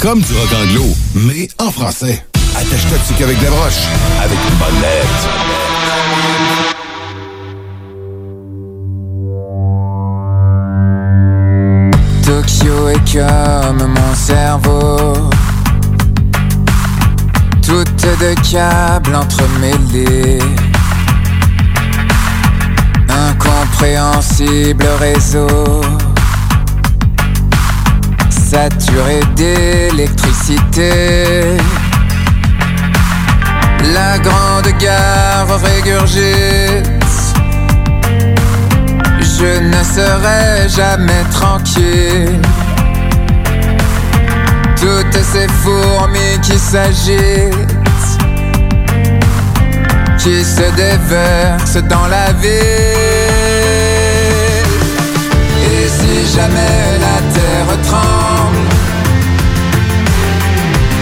Speaker 16: comme
Speaker 2: du rock anglo, mais en français. Attache-toi dessus qu'avec des broches, avec une bonne lettre.
Speaker 17: Tokyo est comme mon cerveau. Toutes de câbles entremêlés. Incompréhensible réseau. Saturé d'électricité. La grande gare régurgite. Je ne serai jamais tranquille. Toutes ces fourmis qui s'agitent, qui se déversent dans la ville. Et si jamais la terre tremble,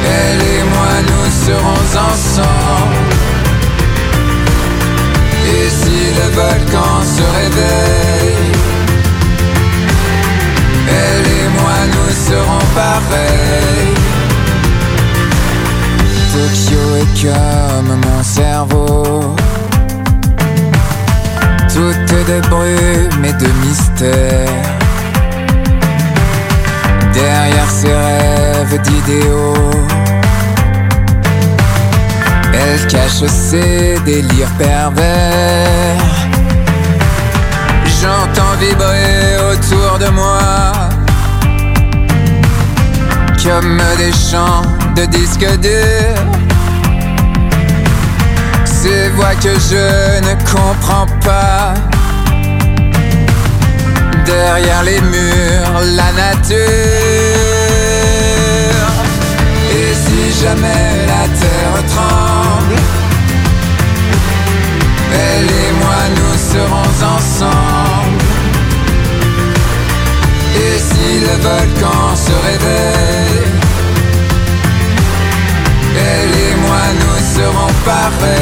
Speaker 17: elle et moi nous serons ensemble. Et si le volcan se réveille, elle et moi nous serons pareils. Tokyo est comme mon cerveau, toute de brume et de mystère. Derrière ces rêves d'idéaux, elle cache ses délires pervers. J'entends vibrer autour de moi comme des chants de disques durs. Ces voix que je ne comprends pas. Derrière les murs, la nature. Nous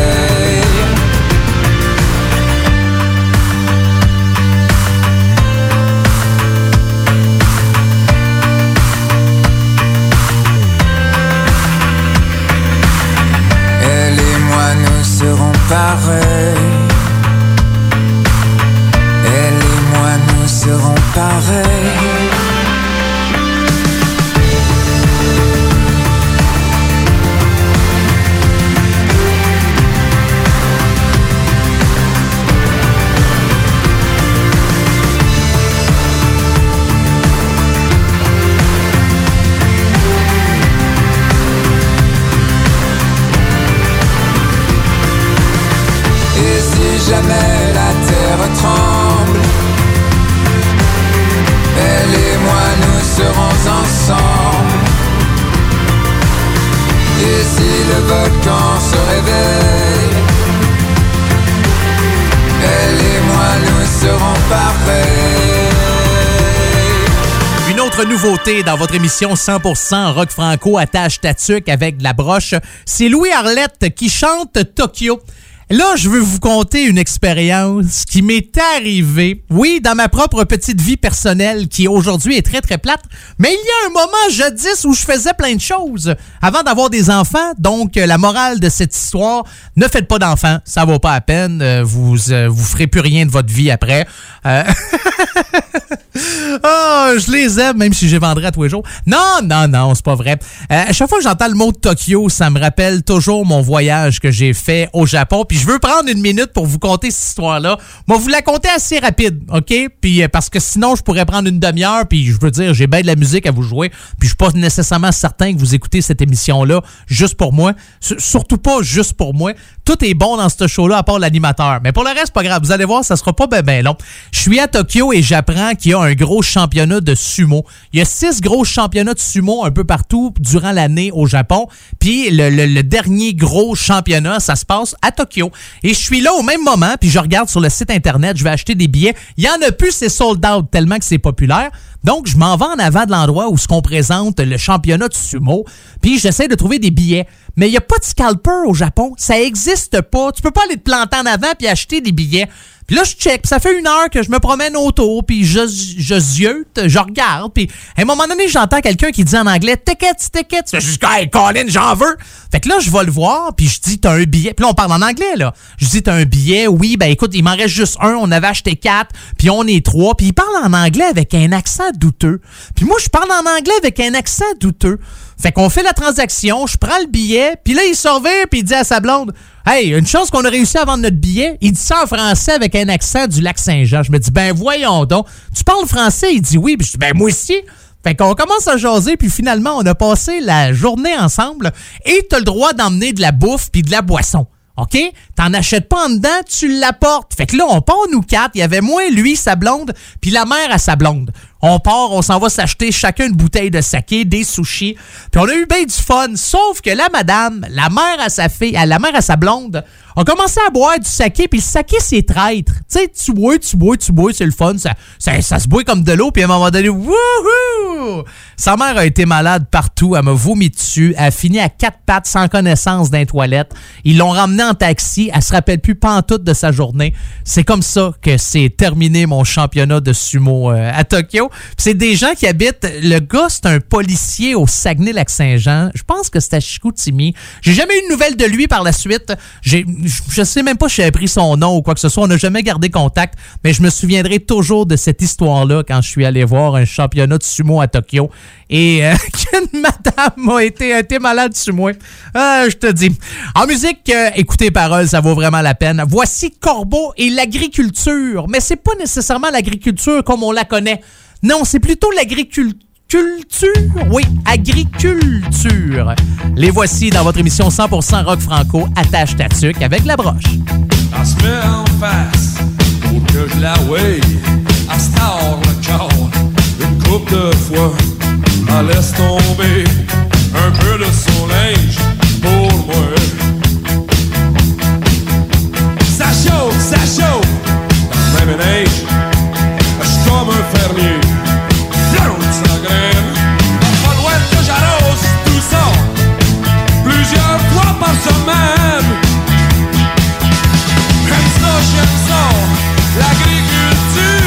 Speaker 1: dans votre émission 100% rock franco attache tatuc avec de la broche, c'est Louis Arlette qui chante Tokyo. Là, je veux vous conter une expérience qui m'est arrivée, oui, dans ma propre petite vie personnelle qui aujourd'hui est très très plate, mais il y a un moment jadis où je faisais plein de choses avant d'avoir des enfants. Donc, euh, la morale de cette histoire, ne faites pas d'enfants, ça vaut pas la peine, euh, vous euh, vous ferez plus rien de votre vie après. Euh, Oh, je les aime, même si je les vendrais à tous les jours. Non, non, non, c'est pas vrai. Euh, à chaque fois que j'entends le mot Tokyo, ça me rappelle toujours mon voyage que j'ai fait au Japon. Puis je veux prendre une minute pour vous conter cette histoire-là. Moi, vous la compter assez rapide, OK? Puis euh, parce que sinon, je pourrais prendre une demi-heure. Puis je veux dire, j'ai bien de la musique à vous jouer. Puis je suis pas nécessairement certain que vous écoutez cette émission-là juste pour moi. Surtout pas juste pour moi. Tout est bon dans ce show-là à part l'animateur. Mais pour le reste, pas grave. Vous allez voir, ça sera pas ben long. Je suis à Tokyo et j'apprends qu'il y a un gros championnat de sumo. Il y a six gros championnats de sumo un peu partout durant l'année au Japon. Puis le dernier gros championnat, ça se passe à Tokyo. Et je suis là au même moment, puis je regarde sur le site internet, je vais acheter des billets. Il y en a plus, c'est sold out tellement que c'est populaire. Donc, je m'en vais en avant de l'endroit où ce qu'on présente le championnat de sumo, puis j'essaie de trouver des billets. Mais il n'y a pas de scalper au Japon. Ça existe pas. Tu peux pas aller te planter en avant puis acheter des billets. Puis là, je check. Puis ça fait une heure que je me promène autour, puis je, je ziote, je regarde. Puis à un moment donné, j'entends quelqu'un qui dit en anglais « ticket, ticket ». Je juste « Hey, Colin, j'en veux ». Fait que là, je vais le voir, puis je dis « T'as un billet ». Puis là, on parle en anglais, là. Je dis « T'as un billet ». Oui, ben écoute, il m'en reste juste un. On avait acheté quatre, puis on est trois. Puis il parle en anglais avec un accent douteux. Puis moi, je parle en anglais avec un accent douteux. Fait qu'on fait la transaction, je prends le billet, puis là, il surveille, puis il dit à sa blonde Hey, une chance qu'on a réussi à vendre notre billet. Il dit ça en français avec un accent du lac Saint-Jean. Je me dis Ben voyons donc. Tu parles français? Il dit oui. Puis je dis Ben moi aussi. Fait qu'on commence à jaser, puis finalement, on a passé la journée ensemble et t'as le droit d'emmener de la bouffe puis de la boisson. OK? T'en achètes pas en dedans, tu l'apportes. Fait que là, on part, nous quatre. Il y avait moi, lui, sa blonde, puis la mère à sa blonde. On part, on s'en va s'acheter chacun une bouteille de saké, des sushis. Puis on a eu bien du fun. Sauf que la madame, la mère à sa fille, la mère à sa blonde, a commencé à boire du saké. Puis le saké, c'est traître. Tu sais, tu bois, tu bois, tu bois, c'est le fun. Ça, ça, se boit comme de l'eau. Puis à un moment donné, wouhou! Sa mère a été malade partout. Elle m'a vomi dessus. Elle a fini à quatre pattes sans connaissance d'un toilette. Ils l'ont ramenée en taxi. Elle se rappelle plus pantoute de sa journée. C'est comme ça que c'est terminé mon championnat de sumo euh, à Tokyo. C'est des gens qui habitent. Le gars, c'est un policier au Saguenay-Lac-Saint-Jean. Je pense que c'est à Chicoutimi. J'ai jamais eu de nouvelles de lui par la suite. Je sais même pas si j'ai pris son nom ou quoi que ce soit. On n'a jamais gardé contact, mais je me souviendrai toujours de cette histoire-là quand je suis allé voir un championnat de sumo à Tokyo et euh, qu'une madame a été, malade sur moi. Ah, je te dis. En musique, euh, écoutez paroles, vaut vraiment la peine. Voici Corbeau et l'agriculture. Mais c'est pas nécessairement l'agriculture comme on la connaît. Non, c'est plutôt l'agriculture. Culture? Oui, agriculture. Les voici dans votre émission 100% rock franco, attache ta tuque avec la broche.
Speaker 5: Se met en face pour que je la le corps une de fois. Laisse tomber un peu de son linge pour moi. Ça chauffe, ça chauffe. Dans même neige, je suis comme un fermier. Plante sa graine. Pas loin que j'arrose tout ça. Plusieurs fois par semaine. J'aime ça, j'aime ça, l'agriculture.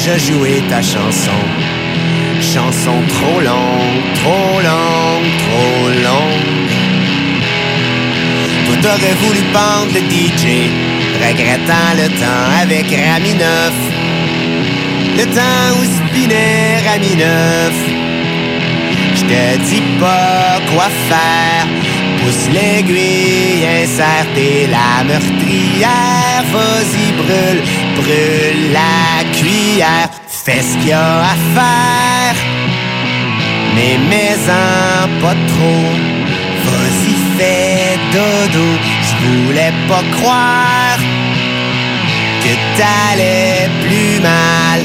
Speaker 18: Déjà joué ta chanson. Chanson trop longue, trop longue, trop longue. Toi t'aurais voulu pendre le DJ, regrettant le temps avec Rami Neuf. Le temps où spinait Rami Neuf. Je te dis pas quoi faire. Pousse l'aiguille, insère tes la meurtrière. Vas-y, brûle, brûle la cuillère. Fais ce qu'il y a à faire. Mais mets-en pas trop. Vas-y, fais dodo. Je voulais pas croire que t'allais plus mal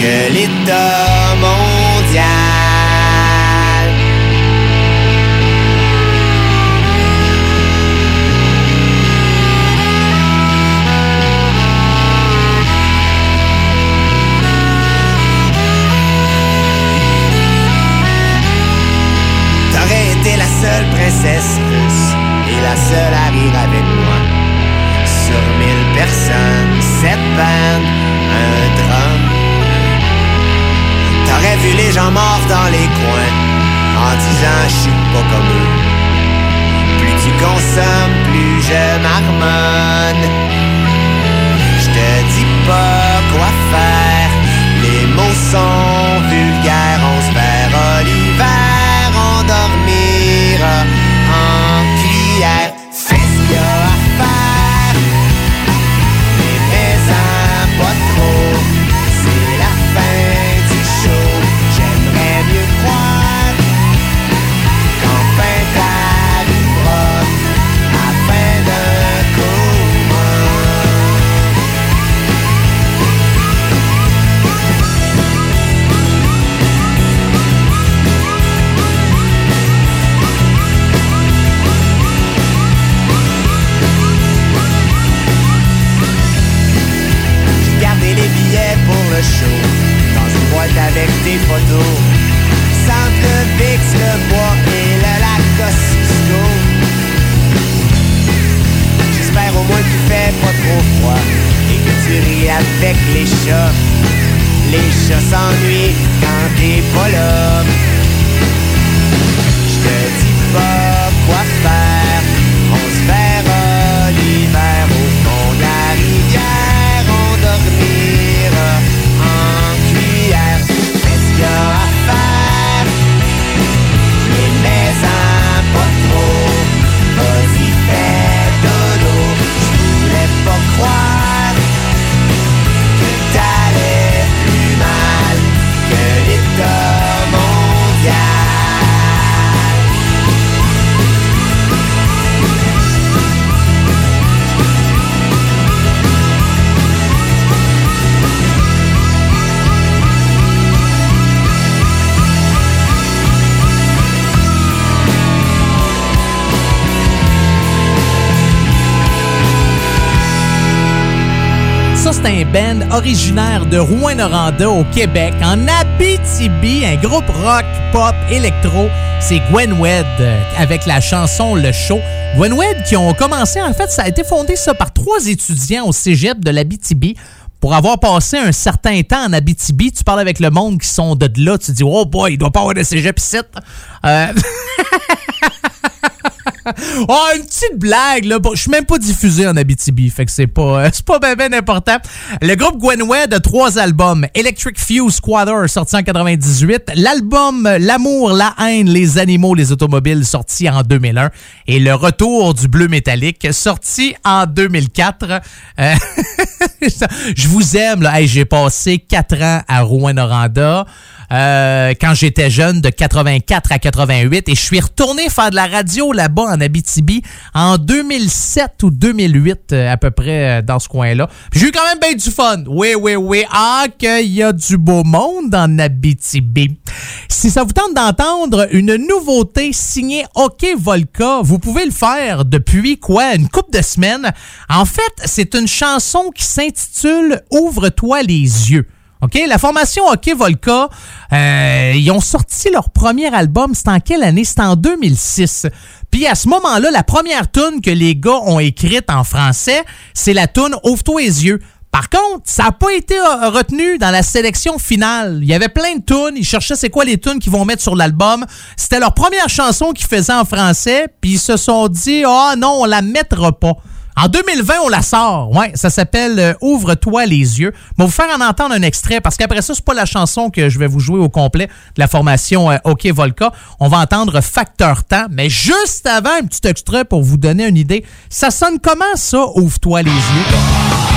Speaker 18: que l'état mondial. Seule princesse russe et la seule à rire avec moi. Sur mille personnes, sept bandes, un drum. T'aurais vu les gens morts dans les coins en disant je suis pas comme eux. Plus tu consommes, plus je marmonne. Je te dis pas quoi faire. Les mots sont vulgaires, Dans une boîte avec des photos. Centre Vix, le bois et le lac Coscisco J'espère au moins qu'il fait pas trop froid Et que tu ris avec les chats. Les chats s'ennuient quand t'es pas là. Je te dis pas
Speaker 1: originaire de Rouen-Noranda au Québec, en Abitibi, un groupe rock, pop, électro. C'est Gwenwed euh, avec la chanson Le Show. Gwenwed qui ont commencé, en fait, ça a été fondé ça par trois étudiants au cégep de l'Abitibi. Pour avoir passé un certain temps en Abitibi, tu parles avec le monde qui sont de là, tu dis, oh boy, il doit pas avoir de cégep ici. Euh... Oh, une petite blague, là. Je suis même pas diffusé en Abitibi, fait que c'est pas, euh, c'est pas ben, ben important. Le groupe Gwenwed a trois albums. Electric Fuse Squatter, sorti en 98. L'album L'amour, la haine, les animaux, les automobiles, sorti en 2001. Et Le retour du bleu métallique, sorti en 2004. Euh, je vous aime, là. Hey, j'ai passé quatre ans à Rouen-Noranda. Euh, quand j'étais jeune, de 84 à 88, et je suis retourné faire de la radio là-bas en Abitibi en 2007 ou 2008, euh, à peu près euh, dans ce coin-là. J'ai eu quand même bien du fun. Oui, oui, oui. Ah, qu'il y a du beau monde en Abitibi. Si ça vous tente d'entendre une nouveauté signée OK Volca, vous pouvez le faire depuis quoi? Une couple de semaines. En fait, c'est une chanson qui s'intitule Ouvre-toi les yeux. OK? La formation Hockey Volca, euh, ils ont sorti leur premier album. C'est en quelle année? C'est en 2006. Puis à ce moment-là, la première tune que les gars ont écrite en français, c'est la tune Ouvre-toi les yeux. Par contre, ça n'a pas été euh, retenu dans la sélection finale. Il y avait plein de tunes. Ils cherchaient c'est quoi les tunes qu'ils vont mettre sur l'album. C'était leur première chanson qu'ils faisaient en français. Puis ils se sont dit, ah oh, non, on la mettra pas. En 2020, on la sort. Ouais, ça s'appelle euh, Ouvre-toi les yeux. Je vais vous faire en entendre un extrait parce qu'après ça, c'est pas la chanson que je vais vous jouer au complet de la formation euh, OK Volca. On va entendre Facteur Temps, mais juste avant, un petit extrait pour vous donner une idée. Ça sonne comment ça, Ouvre-toi les yeux?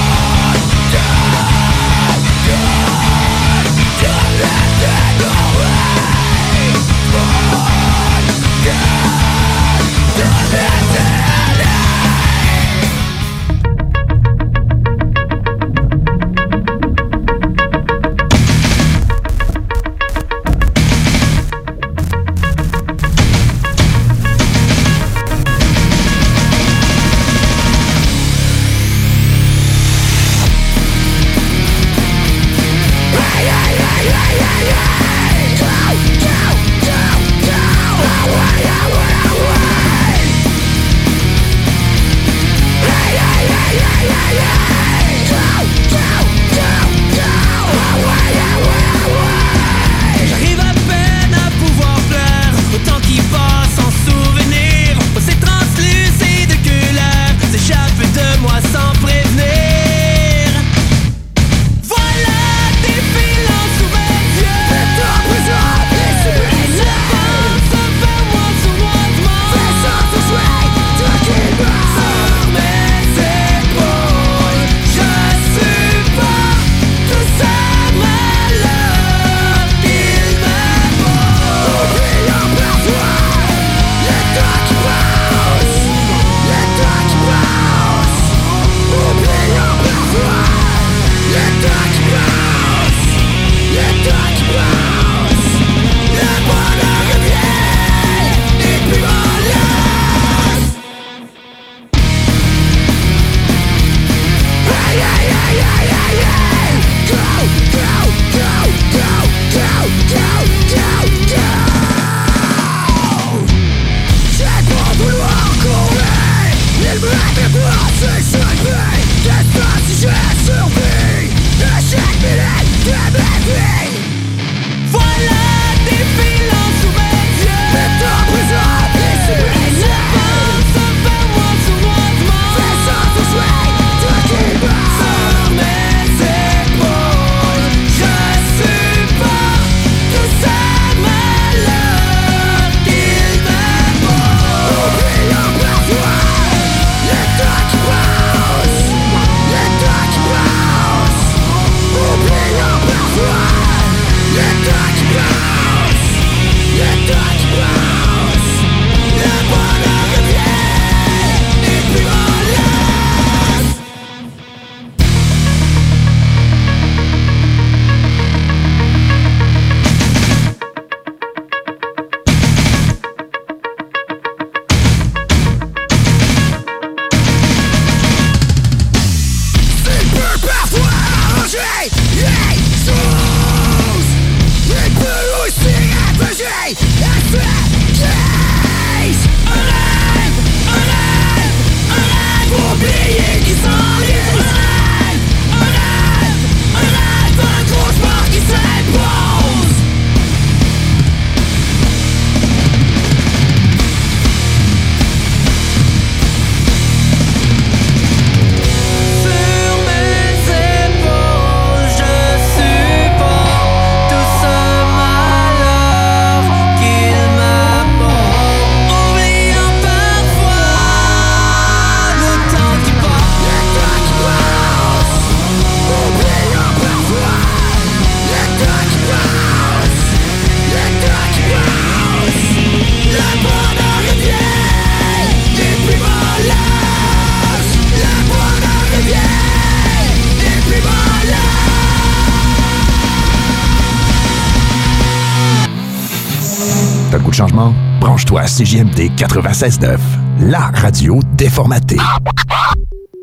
Speaker 7: CJMD 96.9, la radio déformatée.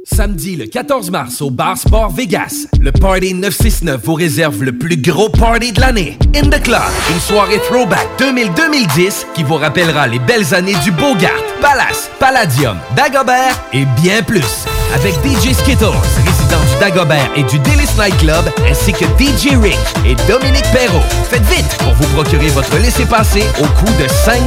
Speaker 9: Samedi le 14 mars au Bar Sport Vegas, le Party 969 vous réserve le plus gros party de l'année. In the Club, une soirée throwback 2000-2010 qui vous rappellera les belles années du Bogart, Palace, Palladium, Dagobert et bien plus. Avec DJ Skittles,
Speaker 12: du Dagobert et du Délice Night Club, ainsi que DJ Rick et Dominique Perrault. Faites vite pour vous procurer votre laissez-passer au coût de 5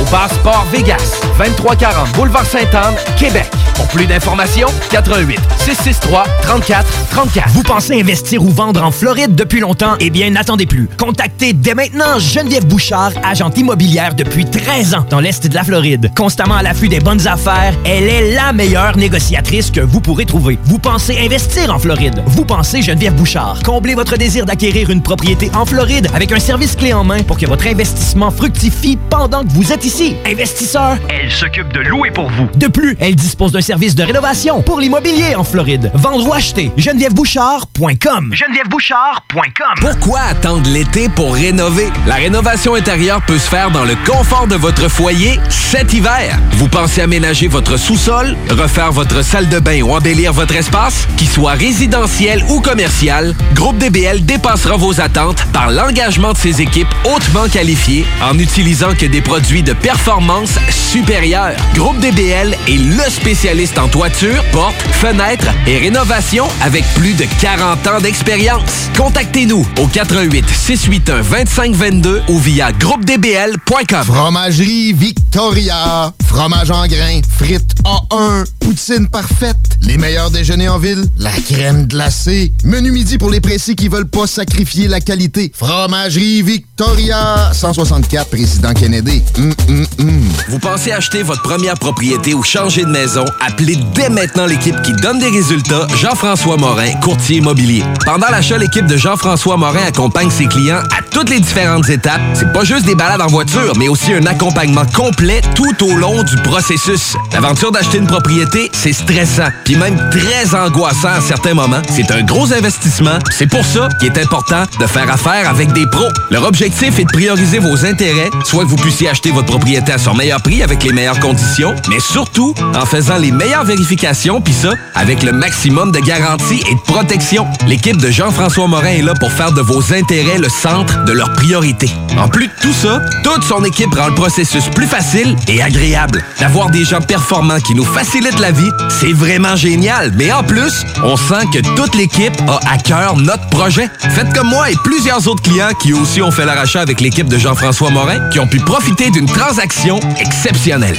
Speaker 12: au Passeport Vegas, 2340 Boulevard Sainte-Anne, Québec. Pour plus d'informations, 88 663 34 34.
Speaker 19: Vous pensez investir ou vendre en Floride depuis longtemps? Eh bien, n'attendez plus. Contactez dès maintenant Geneviève Bouchard, agente immobilière depuis 13 ans dans l'Est de la Floride. Constamment à l'affût des bonnes affaires, elle est la meilleure négociatrice que vous pourrez trouver. Vous pensez investir en Floride? Vous pensez Geneviève Bouchard? Comblez votre désir d'acquérir une propriété en Floride avec un service clé en main pour que votre investissement fructifie pendant que vous êtes ici. Investisseur,
Speaker 20: Elle s'occupe de louer pour vous.
Speaker 19: de plus, elle dispose d'un service de rénovation pour l'immobilier en Floride. Vendre ou acheter, genevièvebouchard.com.
Speaker 20: genevièvebouchard.com.
Speaker 9: Pourquoi attendre l'été pour rénover? La rénovation intérieure peut se faire dans le confort de votre foyer cet hiver. Vous pensez aménager votre sous-sol, refaire votre salle de bain ou embellir votre espace? Qu'il soit résidentiel ou commercial, Groupe DBL dépassera vos attentes par l'engagement de ses équipes hautement qualifiées en utilisant que des produits de performance supérieure. Groupe DBL est le spécialiste en toiture, portes, fenêtres et rénovation avec plus de 40 ans d'expérience. Contactez-nous au 88 681 2522 ou via groupedbl.com.
Speaker 14: Fromagerie Victoria. Fromage en grains, frites A1, poutine parfaite, les meilleurs déjeuners en ville, la crème glacée, menu midi pour les pressés qui veulent pas sacrifier la qualité. Fromagerie Victoria. 164 Président Kennedy. Hum, hum, hum.
Speaker 9: Vous pensez acheter votre première propriété ou changer de maison? Appelez dès maintenant l'équipe qui donne des résultats, Jean-François Morin, courtier immobilier. Pendant l'achat, l'équipe de Jean-François Morin accompagne ses clients à toutes les différentes étapes. C'est pas juste des balades en voiture, mais aussi un accompagnement complet tout au long du processus. L'aventure d'acheter une propriété, c'est stressant, puis même très angoissant à certains moments. C'est un gros investissement. C'est pour ça qu'il est important de faire affaire avec des pros. Leur objectif est de prioriser vos intérêts, soit que vous puissiez acheter votre propriété à son meilleur prix avec les meilleures conditions, mais surtout en faisant les meilleures vérifications, puis ça, avec le maximum de garantie et de protection. L'équipe de Jean-François Morin est là pour faire de vos intérêts le centre de leurs priorités. En plus de tout ça, toute son équipe rend le processus plus facile et agréable. D'avoir des gens performants qui nous facilitent la vie, c'est vraiment génial. Mais en plus, on sent que toute l'équipe a à cœur notre projet. Faites comme moi et plusieurs autres clients qui aussi ont fait leur avec l'équipe de Jean-François Morin, qui ont pu profiter d'une transaction exceptionnelle.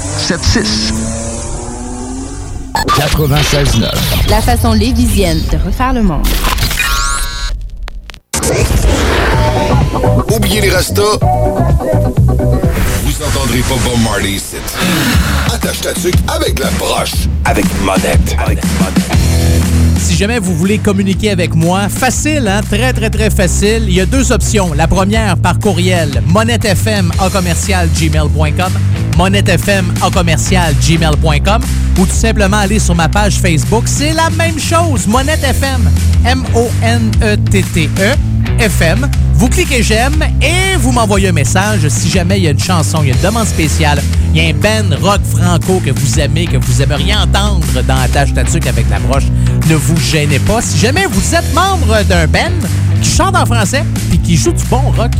Speaker 14: 681 4476.
Speaker 7: 96.9.
Speaker 21: La façon lévisienne de refaire le monde.
Speaker 2: Oubliez les rastas. Vous entendrez pas Bob Marley ici. Attache ta tuque avec la broche. Avec monette. Avec
Speaker 1: Si jamais vous voulez communiquer avec moi, facile, hein? très très très facile. Il y a deux options. La première par courriel, monettefm à commercial gmail.com, monettefm à commercial gmail.com, ou tout simplement aller sur ma page Facebook. C'est la même chose, Monette FM, M-O-N-E-T-T-E. FM. Vous cliquez j'aime et vous m'envoyez un message si jamais il y a une chanson, il y a une demande spéciale, il y a un band rock franco que vous aimez, que vous aimeriez entendre dans la tâche tatuc avec la broche. Ne vous gênez pas. Si jamais vous êtes membre d'un band qui chante en français puis qui joue du bon rock,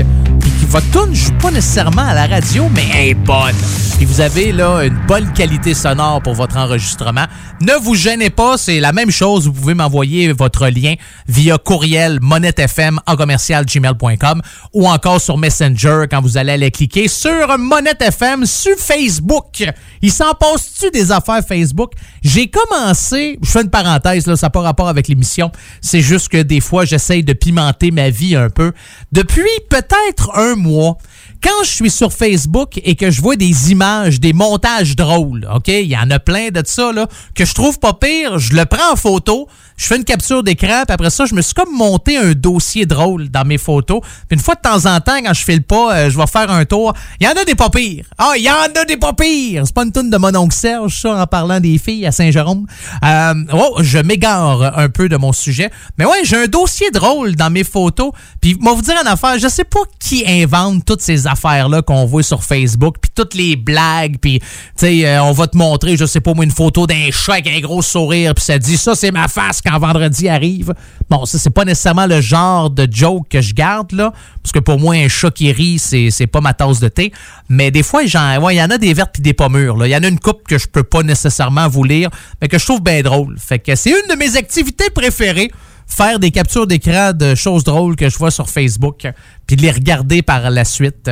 Speaker 1: votre tune joue pas nécessairement à la radio, mais elle est bonne. Puis vous avez là une bonne qualité sonore pour votre enregistrement. Ne vous gênez pas, c'est la même chose. Vous pouvez m'envoyer votre lien via courriel monettefm en commercial gmail.com ou encore sur Messenger quand vous allez aller cliquer sur Monette FM sur Facebook. Il s'en passe-tu des affaires Facebook? J'ai commencé, je fais une parenthèse, là, ça n'a pas rapport avec l'émission. C'est juste que des fois, j'essaye de pimenter ma vie un peu. Depuis peut-être un mois, quand je suis sur Facebook et que je vois des images, des montages drôles, OK? Il y en a plein de ça, là, que je trouve pas pire. Je le prends en photo, je fais une capture d'écran, puis après ça, je me suis comme monté un dossier drôle dans mes photos. Puis une fois de temps en temps, quand je file pas, euh, je vais faire un tour. Il y en a des pas pires. Ah, il y en a des pas pires. C'est pas une toune de mon oncle Serge, ça, en parlant des filles à Saint-Jérôme. Euh, oh, je m'égare un peu de mon sujet. Mais ouais, j'ai un dossier drôle dans mes photos. Puis, moi, vous dire une affaire, je sais pas qui invente toutes ces affaires-là qu'on voit sur Facebook, puis toutes les blagues, puis, tu sais, euh, on va te montrer, je sais pas moi, une photo d'un chat avec un gros sourire, puis ça dit, ça, c'est ma face quand vendredi arrive. Bon, ça, c'est pas nécessairement le genre de joke que je garde, là, parce que pour moi, un chat qui rit, c'est, pas ma tasse de thé. Mais des fois, genre, ouais, il y en a des vertes puis des pas mûres, là. Il y en a une coupe que je peux pas nécessairement vous lire, mais que je trouve bien drôle. Fait que c'est une de mes activités préférées faire des captures d'écran de choses drôles que je vois sur Facebook, puis les regarder par la suite.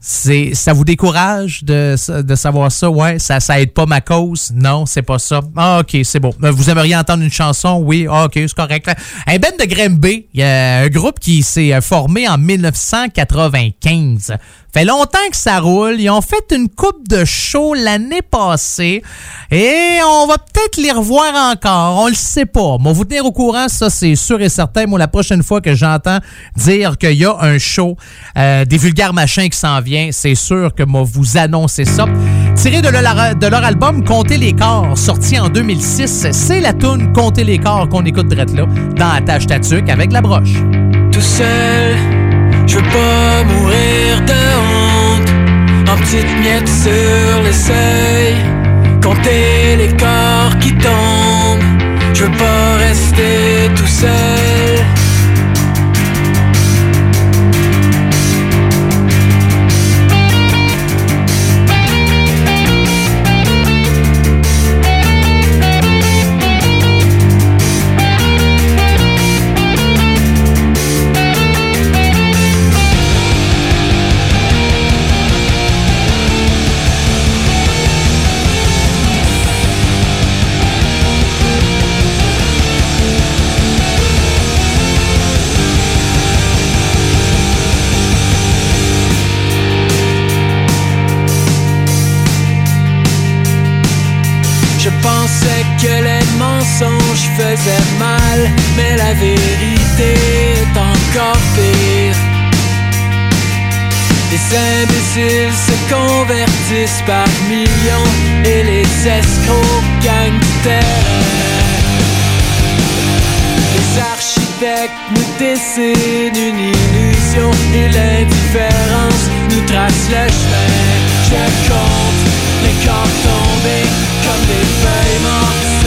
Speaker 1: C'est, ça vous décourage de, de savoir ça? Ouais, ça, ça aide pas ma cause? Non, c'est pas ça. Ah, ok, c'est bon. Vous aimeriez entendre une chanson? Oui, ah, ok, c'est correct. Un band de Grimby, il y a un groupe qui s'est formé en 1995. Fait longtemps que ça roule. Ils ont fait une coupe de show l'année passée. Et on va peut-être les revoir encore. On le sait pas. Moi, vous tenir au courant, ça, c'est sûr et certain. Moi, la prochaine fois que j'entends dire qu'il y a un show euh, des vulgaires machins qui s'en vient, c'est sûr que moi, vous annoncer ça. Tiré de leur, album Compter les corps, sorti en 2006, c'est la tune Compter les corps qu'on écoute direct là, dans la tâche tatuc avec la broche.
Speaker 5: Tout seul, je veux pas mourir de honte. En petites miettes sur le seuil, compter les corps qui tombent. Je veux pas rester tout seul. Que les mensonges faisaient mal, mais la vérité est encore pire. Les imbéciles se convertissent par millions et les escrocs gagnent. Les architectes nous dessinent une illusion et l'indifférence nous trace le chemin. Je compte les corps tombés comme des feuilles mortes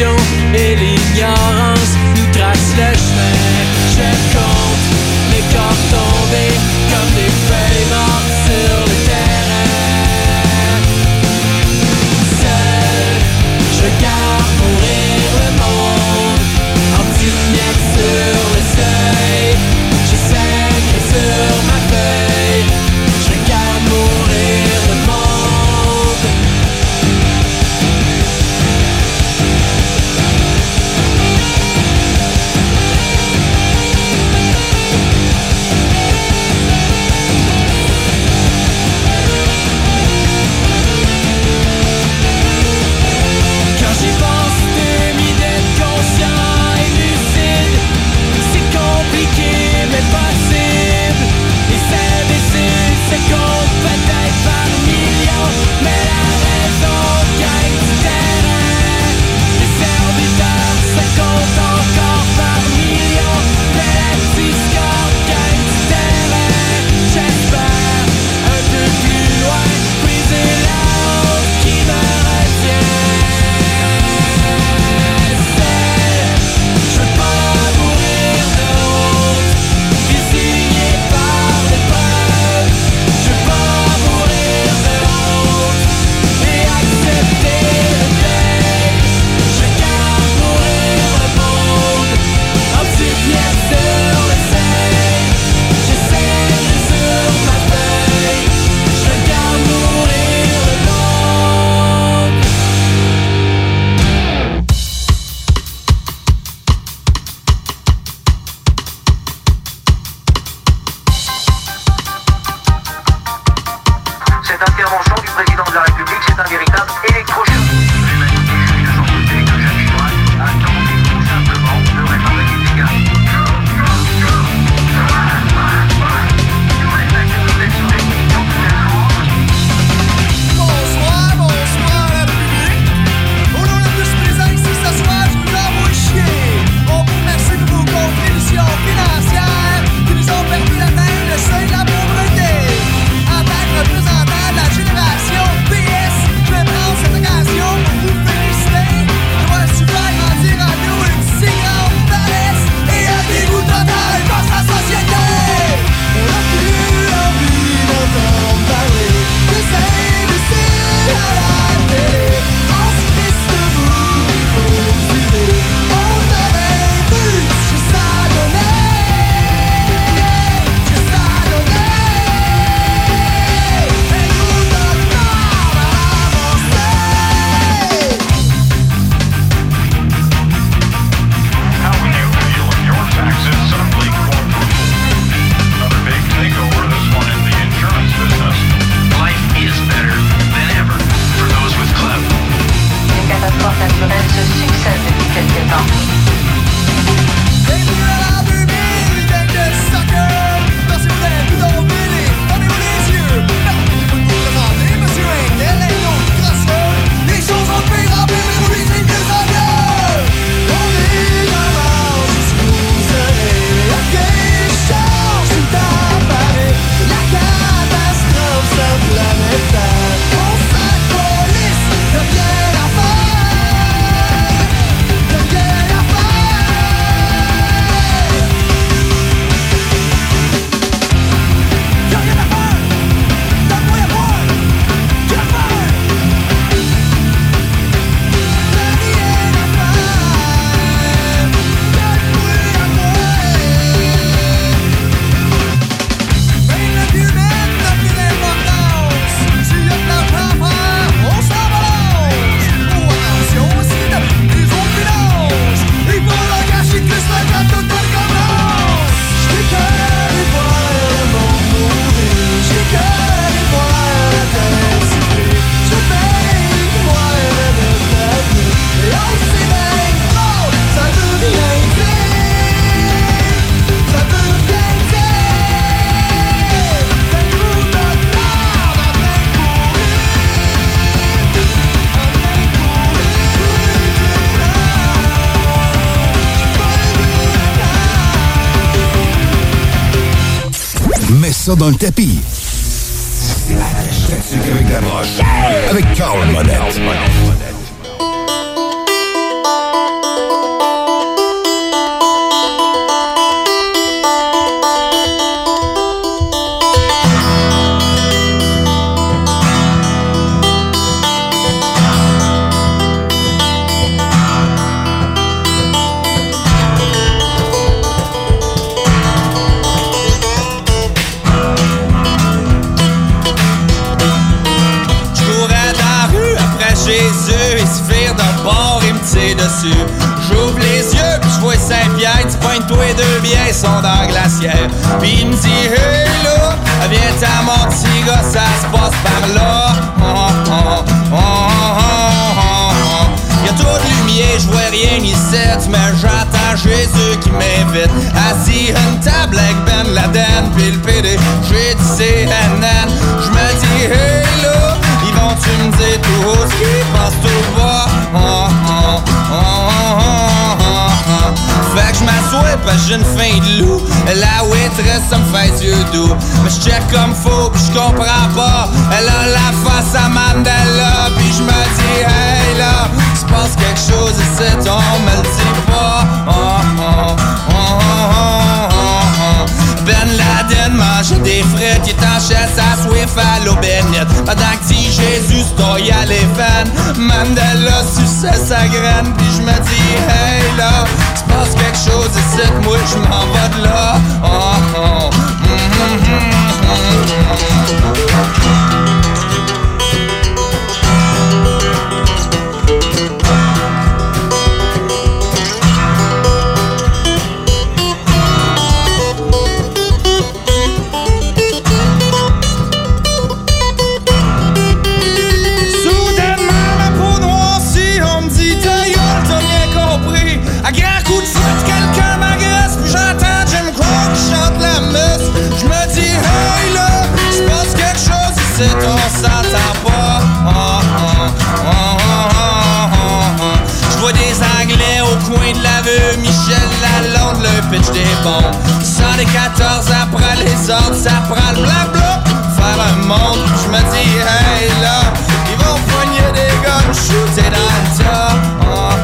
Speaker 22: et l'ignorance. Seul, ici, on me le dit pas. Oh, oh, oh, oh, oh, oh. Ben Laden mangeait des frites, il est en chaise à Swift à. Pendant que si Jésus stoye à veines, Mandela suçait sa graine, puis je me dis, hey là, se passe quelque chose ici, moi je m'en vais de là. Oh, oh. Bombes. Sans les 14 après les ordres, ça prend le blabla faire un monde. Je me dis, hey là, ils vont poigner des guns, shooter dans le tas. Oh,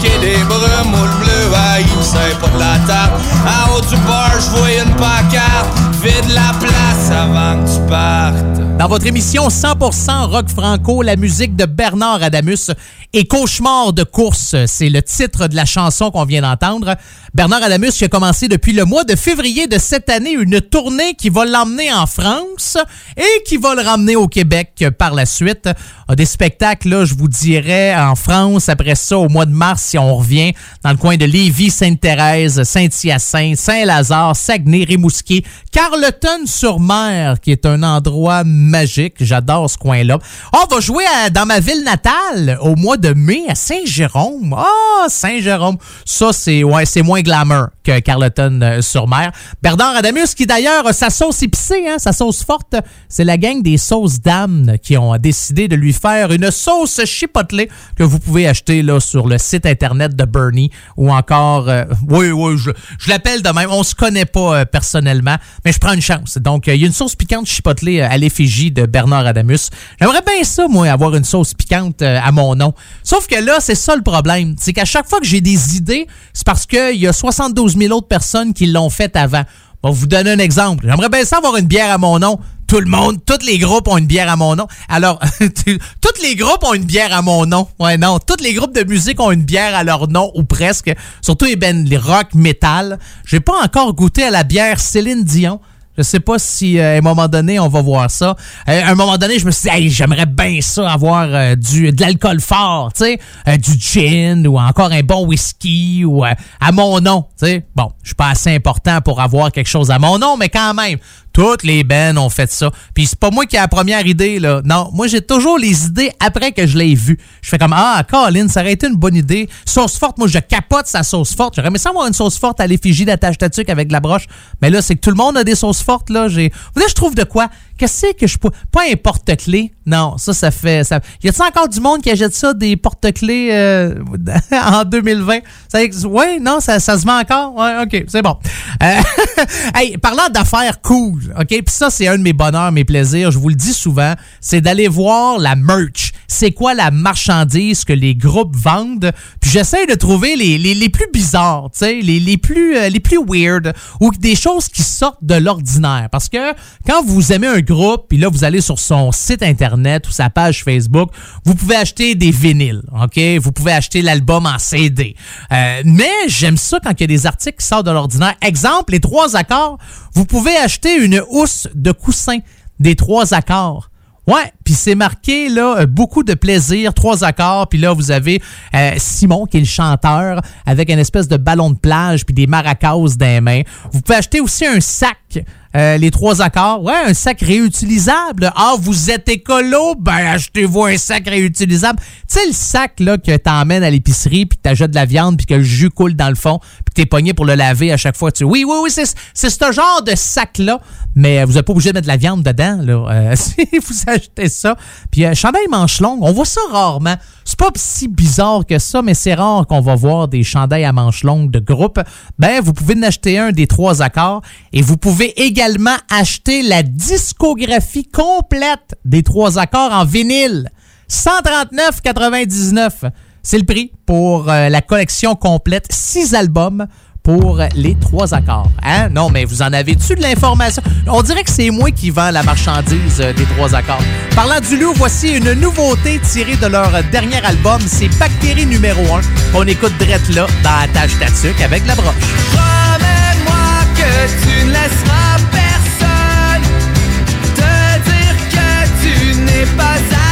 Speaker 22: quai des brumes, moule bleu, ah, il me pas de la table. En haut du bar, j'voyais une pancarte, vide la place avant que tu partes.
Speaker 1: Dans votre émission 100% rock franco, la musique de Bernard Adamus et Cauchemar de course, c'est le titre de la chanson qu'on vient d'entendre. Bernard Adamus qui a commencé depuis le mois de février de cette année une tournée qui va l'emmener en France et qui va le ramener au Québec par la suite. A des spectacles, je vous dirais, en France. Après ça, au mois de mars, si on revient dans le coin de Lévis, Sainte-Thérèse, Saint-Hyacinthe, Saint-Lazare, Saguenay, Rimouski, Carleton-sur-Mer, qui est un endroit magique. J'adore ce coin-là. On va jouer dans ma ville natale au mois de mai à Saint-Jérôme. Ah, Saint-Jérôme. Ça, c'est ouais, c'est moins glamour que Carleton-sur-Mer. Bernard Adamus, qui d'ailleurs a sa sauce épicée, hein, sa sauce forte, c'est la gang des sauces dames qui ont décidé de lui faire une sauce chipotlée que vous pouvez acheter là, sur le site internet de Bernie ou encore... euh, oui, oui, je, l'appelle de même. On se connaît pas euh, personnellement, mais je prends une chance. Donc, euh, il y a une sauce piquante chipotlée euh, à l'effigie de Bernard Adamus. J'aimerais bien ça, moi, avoir une sauce piquante euh, à mon nom. Sauf que là, c'est ça le problème. C'est qu'à chaque fois que j'ai des idées, c'est parce qu'il y a 72 000 autres personnes qui l'ont fait avant. Bon, vous donner un exemple. J'aimerais bien ça avoir une bière à mon nom. Tout le monde, tous les groupes ont une bière à mon nom. Alors, tous les groupes ont une bière à mon nom. Ouais, non. Tous les groupes de musique ont une bière à leur nom, ou presque. Surtout les, ben, les rock, metal. J'ai pas encore goûté à la bière Céline Dion. Je sais pas si euh, à un moment donné on va voir ça. Euh, à un moment donné, je me suis dit, j'aimerais bien ça avoir euh, du de l'alcool fort, tu sais, du gin ou encore un bon whisky ou à mon nom, tu. Bon, je suis pas assez important pour avoir quelque chose à mon nom, mais quand même, Toutes les bands ont fait ça. Puis c'est pas moi qui ai la première idée, là. Non, moi, j'ai toujours les idées après que je l'ai vu. Je fais comme, ah, Colin, ça aurait été une bonne idée. Sauce forte, moi, je capote sa sauce forte. J'aurais aimé ça avoir une sauce forte à l'effigie d'attache tatuc avec de la broche. Mais là, c'est que tout le monde a des sauces fortes, là. J'ai... Voulez, je trouve de quoi? Qu'est-ce que je peux. Pas un porte-clés. Non, ça, ça fait. Ça... Y a-t-il encore du monde qui achète ça, des porte-clés euh, en 2020? Ça... Non, ça, ça se vend encore? Ouais, OK, c'est bon. Euh, hey, parlant d'affaires cool, OK? Puis ça, c'est un de mes bonheurs, mes plaisirs. Je vous le dis souvent, c'est d'aller voir la merch. C'est quoi la marchandise que les groupes vendent? Puis j'essaie de trouver les, les, les plus bizarres, tu sais, les, les, plus, euh, les plus weird ou des choses qui sortent de l'ordinaire. Parce que quand vous aimez un groupe, puis là, vous allez sur son site Internet ou sa page Facebook, vous pouvez acheter des vinyles, OK? Vous pouvez acheter l'album en CD. Euh, mais j'aime ça quand il y a des articles qui sortent de l'ordinaire. Exemple, les trois accords, vous pouvez acheter une housse de coussin des trois accords. Ouais, puis c'est marqué là euh, beaucoup de plaisir, trois accords, puis là vous avez euh, Simon qui est le chanteur avec une espèce de ballon de plage puis des maracas dans les mains. Vous pouvez acheter aussi un sac euh, les trois accords. Ouais, un sac réutilisable. Ah, vous êtes écolo? Ben, achetez-vous un sac réutilisable. Tu sais, le sac là, que t'emmènes à l'épicerie, puis que t'achètes de la viande, puis que le jus coule dans le fond, puis que t'es pogné pour le laver à chaque fois. Tu... Oui, oui, oui, c'est, c'est ce genre de sac-là. Mais vous n'êtes pas obligé de mettre de la viande dedans, là. Euh, si vous achetez ça. Puis, euh, chandail manche longue, on voit ça rarement. C'est pas si bizarre que ça, mais c'est rare qu'on va voir des chandails à manches longues de groupe. Ben, vous pouvez en acheter un des trois accords et vous pouvez également acheter la discographie complète des trois accords en vinyle. 139,99. C'est le prix pour euh, la collection complète, six albums pour les trois accords. Hein? Non, mais vous en avez-tu de l'information? On dirait que c'est moi qui vends la marchandise euh, des trois accords. Parlant du loup, voici une nouveauté tirée de leur dernier album, c'est Bactéries numéro 1. On écoute Drette là dans la tâche avec la broche.
Speaker 5: Promets-moi que tu ne laisseras personne te dire que tu n'es pas à